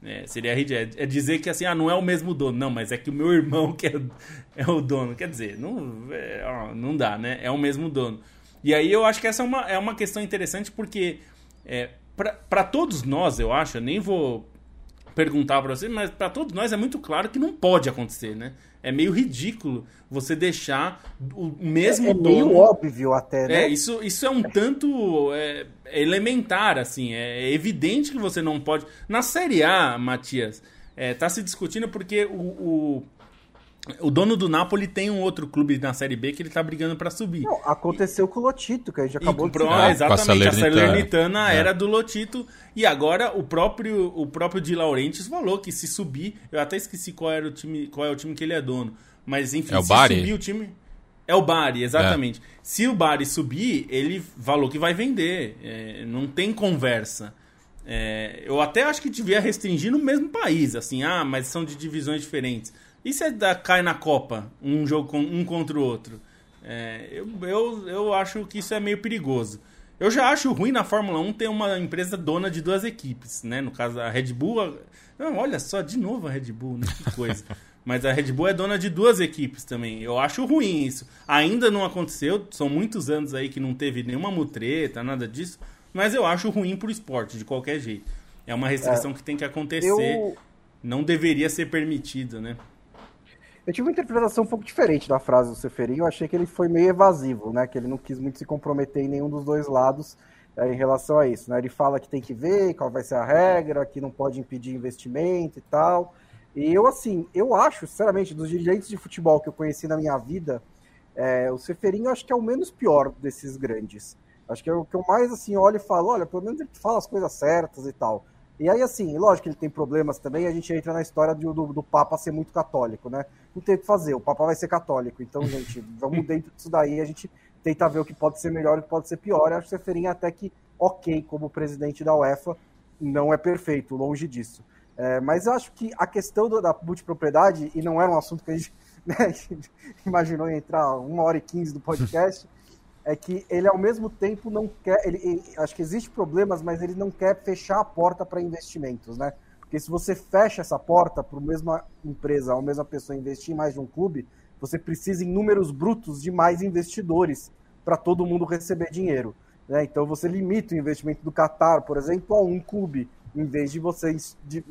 é, seria é, é, dizer que assim, ah, não é o mesmo dono, não, mas é que o meu irmão [laughs] que é, é o dono. Quer dizer, não, é, não dá, né? É o mesmo dono. E aí eu acho que essa é uma, é uma questão interessante porque é, para todos nós, eu acho, eu nem vou perguntar para você, mas para todos nós é muito claro que não pode acontecer, né? É meio ridículo você deixar o mesmo é, é dono. meio óbvio até, né? É, isso, isso é um tanto é, elementar, assim. É, é, evidente que você não pode. Na Série A, Matias, é, tá se discutindo porque o, o, o dono do Napoli tem um outro clube na Série B que ele tá brigando para subir. Não, aconteceu e, com o Lotito, que a gente acabou de citar. Exatamente, a Salernitana, era do Lotito. E agora o próprio o próprio Di Laurentiis falou que se subir, eu até esqueci qual era o time, qual é o time que ele é dono, mas enfim, é o se Bari. subir o time é o Bari, exatamente. É. Se o Bari subir, ele falou que vai vender. É, não tem conversa. É, eu até acho que devia restringir no mesmo país, assim, ah, mas são de divisões diferentes. E se da, cai na Copa, um jogo com, um contra o outro? É, eu, eu, eu acho que isso é meio perigoso. Eu já acho ruim na Fórmula 1 ter uma empresa dona de duas equipes, né? No caso, a Red Bull. A... Não, olha só, de novo a Red Bull, né? Que coisa. [laughs] Mas a Red Bull é dona de duas equipes também. Eu acho ruim isso. Ainda não aconteceu, são muitos anos aí que não teve nenhuma mutreta, nada disso. Mas eu acho ruim pro esporte, de qualquer jeito. É uma restrição é, que tem que acontecer. Eu... Não deveria ser permitido, né? Eu tive uma interpretação um pouco diferente da frase do Seferin. Eu achei que ele foi meio evasivo, né? Que ele não quis muito se comprometer em nenhum dos dois lados é, em relação a isso. Né? Ele fala que tem que ver qual vai ser a regra, que não pode impedir investimento e tal. E eu, assim, eu acho, sinceramente, dos dirigentes de futebol que eu conheci na minha vida, é, o Seferin acho que é o menos pior desses grandes. Acho que é o que eu mais, assim, olho e falo, olha, pelo menos ele fala as coisas certas e tal. E aí, assim, lógico que ele tem problemas também, a gente entra na história do, do, do, Papa ser muito católico, né? Não tem o que fazer, o Papa vai ser católico. Então, gente, [laughs] vamos dentro disso daí, a gente tenta ver o que pode ser melhor e o que pode ser pior. Eu acho que o Seferin até que ok como presidente da UEFA, não é perfeito, longe disso. É, mas eu acho que a questão do, da multipropriedade, e não era um assunto que a gente [laughs] né, imaginou entrar uma hora e quinze do podcast, é que ele ao mesmo tempo não quer, ele, ele, acho que existe problemas, mas ele não quer fechar a porta para investimentos, né? Porque se você fecha essa porta para a mesma empresa ou mesma pessoa investir em mais de um clube, você precisa em números brutos de mais investidores para todo mundo receber dinheiro. Né? Então você limita o investimento do Qatar, por exemplo, a um clube, em vez de você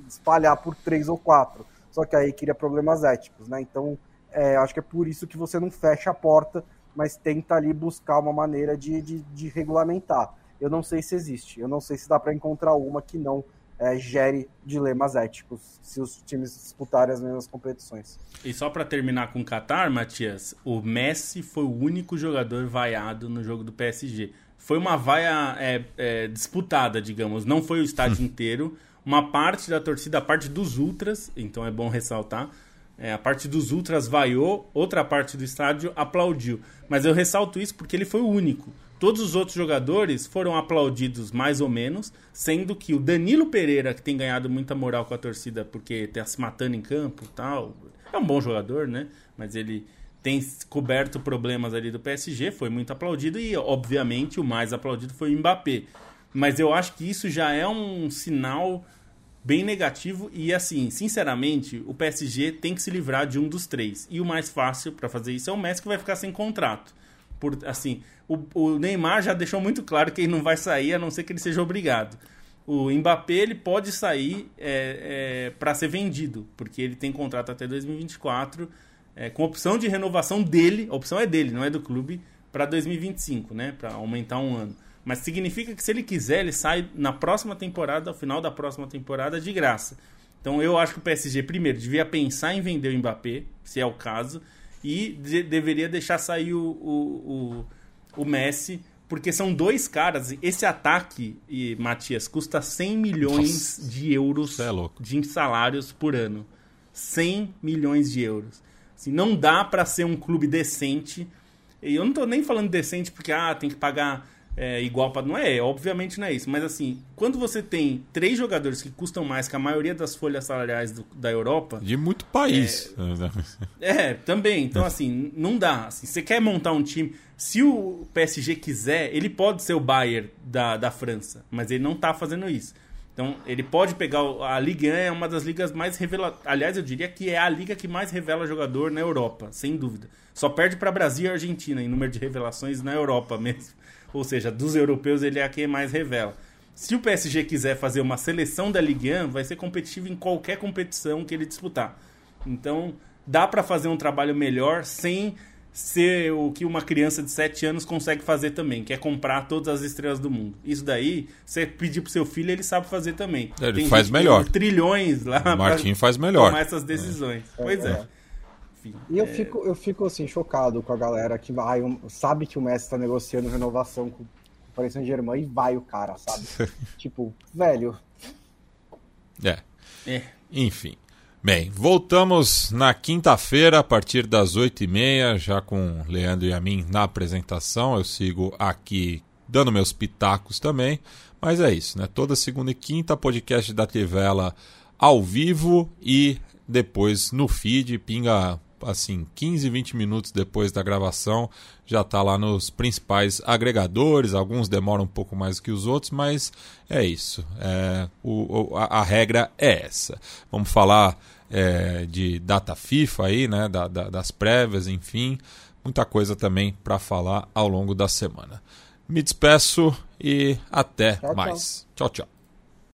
espalhar por três ou quatro. Só que aí cria problemas éticos. Né? Então é, acho que é por isso que você não fecha a porta, mas tenta ali buscar uma maneira de, de, de regulamentar. Eu não sei se existe, eu não sei se dá para encontrar uma que não é, gere dilemas éticos se os times disputarem as mesmas competições. E só para terminar com o Qatar, Matias, o Messi foi o único jogador vaiado no jogo do PSG. Foi uma vaia é, é, disputada, digamos, não foi o estádio [laughs] inteiro. Uma parte da torcida, a parte dos ultras, então é bom ressaltar, é, a parte dos ultras vaiou, outra parte do estádio aplaudiu. Mas eu ressalto isso porque ele foi o único. Todos os outros jogadores foram aplaudidos mais ou menos, sendo que o Danilo Pereira, que tem ganhado muita moral com a torcida porque está se matando em campo tal, é um bom jogador, né? Mas ele tem coberto problemas ali do PSG, foi muito aplaudido e, obviamente, o mais aplaudido foi o Mbappé. Mas eu acho que isso já é um sinal bem negativo e, assim, sinceramente, o PSG tem que se livrar de um dos três. E o mais fácil para fazer isso é o Messi que vai ficar sem contrato. Por, assim, o, o, Neymar já deixou muito claro que ele não vai sair a não ser que ele seja obrigado. O Mbappé ele pode sair é, é, para ser vendido, porque ele tem contrato até 2024, é, com opção de renovação dele, a opção é dele, não é do clube, para 2025, né? Para aumentar um ano. Mas significa que se ele quiser, ele sai na próxima temporada, ao final da próxima temporada, de graça. Então eu acho que o PSG, primeiro, devia pensar em vender o Mbappé, se é o caso e de, deveria deixar sair o, o, o, o, Messi, porque são dois caras. Esse ataque, e Matias, custa 100 milhões Nossa. de euros é de salários por ano. 100 milhões de euros. Assim, não dá para ser um clube decente. E eu não tô nem falando decente porque ah, tem que pagar é, igual para. Não é, obviamente não é isso. Mas assim, quando você tem três jogadores que custam mais que a maioria das folhas salariais do, da Europa. De muito país. É, é, também. Então, assim, não dá. Assim, você quer montar um time. Se o PSG quiser, ele pode ser o Bayern da, da França. Mas ele não tá fazendo isso. Então, ele pode pegar. A Ligue 1 é uma das ligas mais reveladoras. Aliás, eu diria que é a liga que mais revela jogador na Europa, sem dúvida. Só perde para Brasil e Argentina em número de revelações na Europa mesmo. Ou seja, dos europeus ele é a quem mais revela. Se o PSG quiser fazer uma seleção da Ligue 1, vai ser competitivo em qualquer competição que ele disputar. Então, dá para fazer um trabalho melhor sem ser o que uma criança de 7 anos consegue fazer também, que é comprar todas as estrelas do mundo. Isso daí, você pedir pro seu filho, ele sabe fazer também. Ele tem faz melhor. trilhões lá. O Martin faz melhor. Tomar essas decisões. É. Pois é. é. Enfim, e eu, é... fico, eu fico assim, chocado com a galera que vai, sabe que o Messi tá negociando renovação com o Paris Saint-Germain e vai o cara, sabe? [laughs] tipo, velho. É. é. Enfim. Bem, voltamos na quinta-feira, a partir das oito e meia, já com Leandro e a mim na apresentação. Eu sigo aqui dando meus pitacos também. Mas é isso, né? Toda segunda e quinta, podcast da Tivela ao vivo e depois no feed, pinga assim, 15, 20 minutos depois da gravação, já está lá nos principais agregadores. Alguns demoram um pouco mais que os outros, mas é isso. É, o, a, a, regra é essa. Vamos falar é, de data FIFA aí, né? Da, da, das prévias, enfim. Muita coisa também para falar ao longo da semana. Me despeço e até tchau, mais. tchau. tchau. tchau.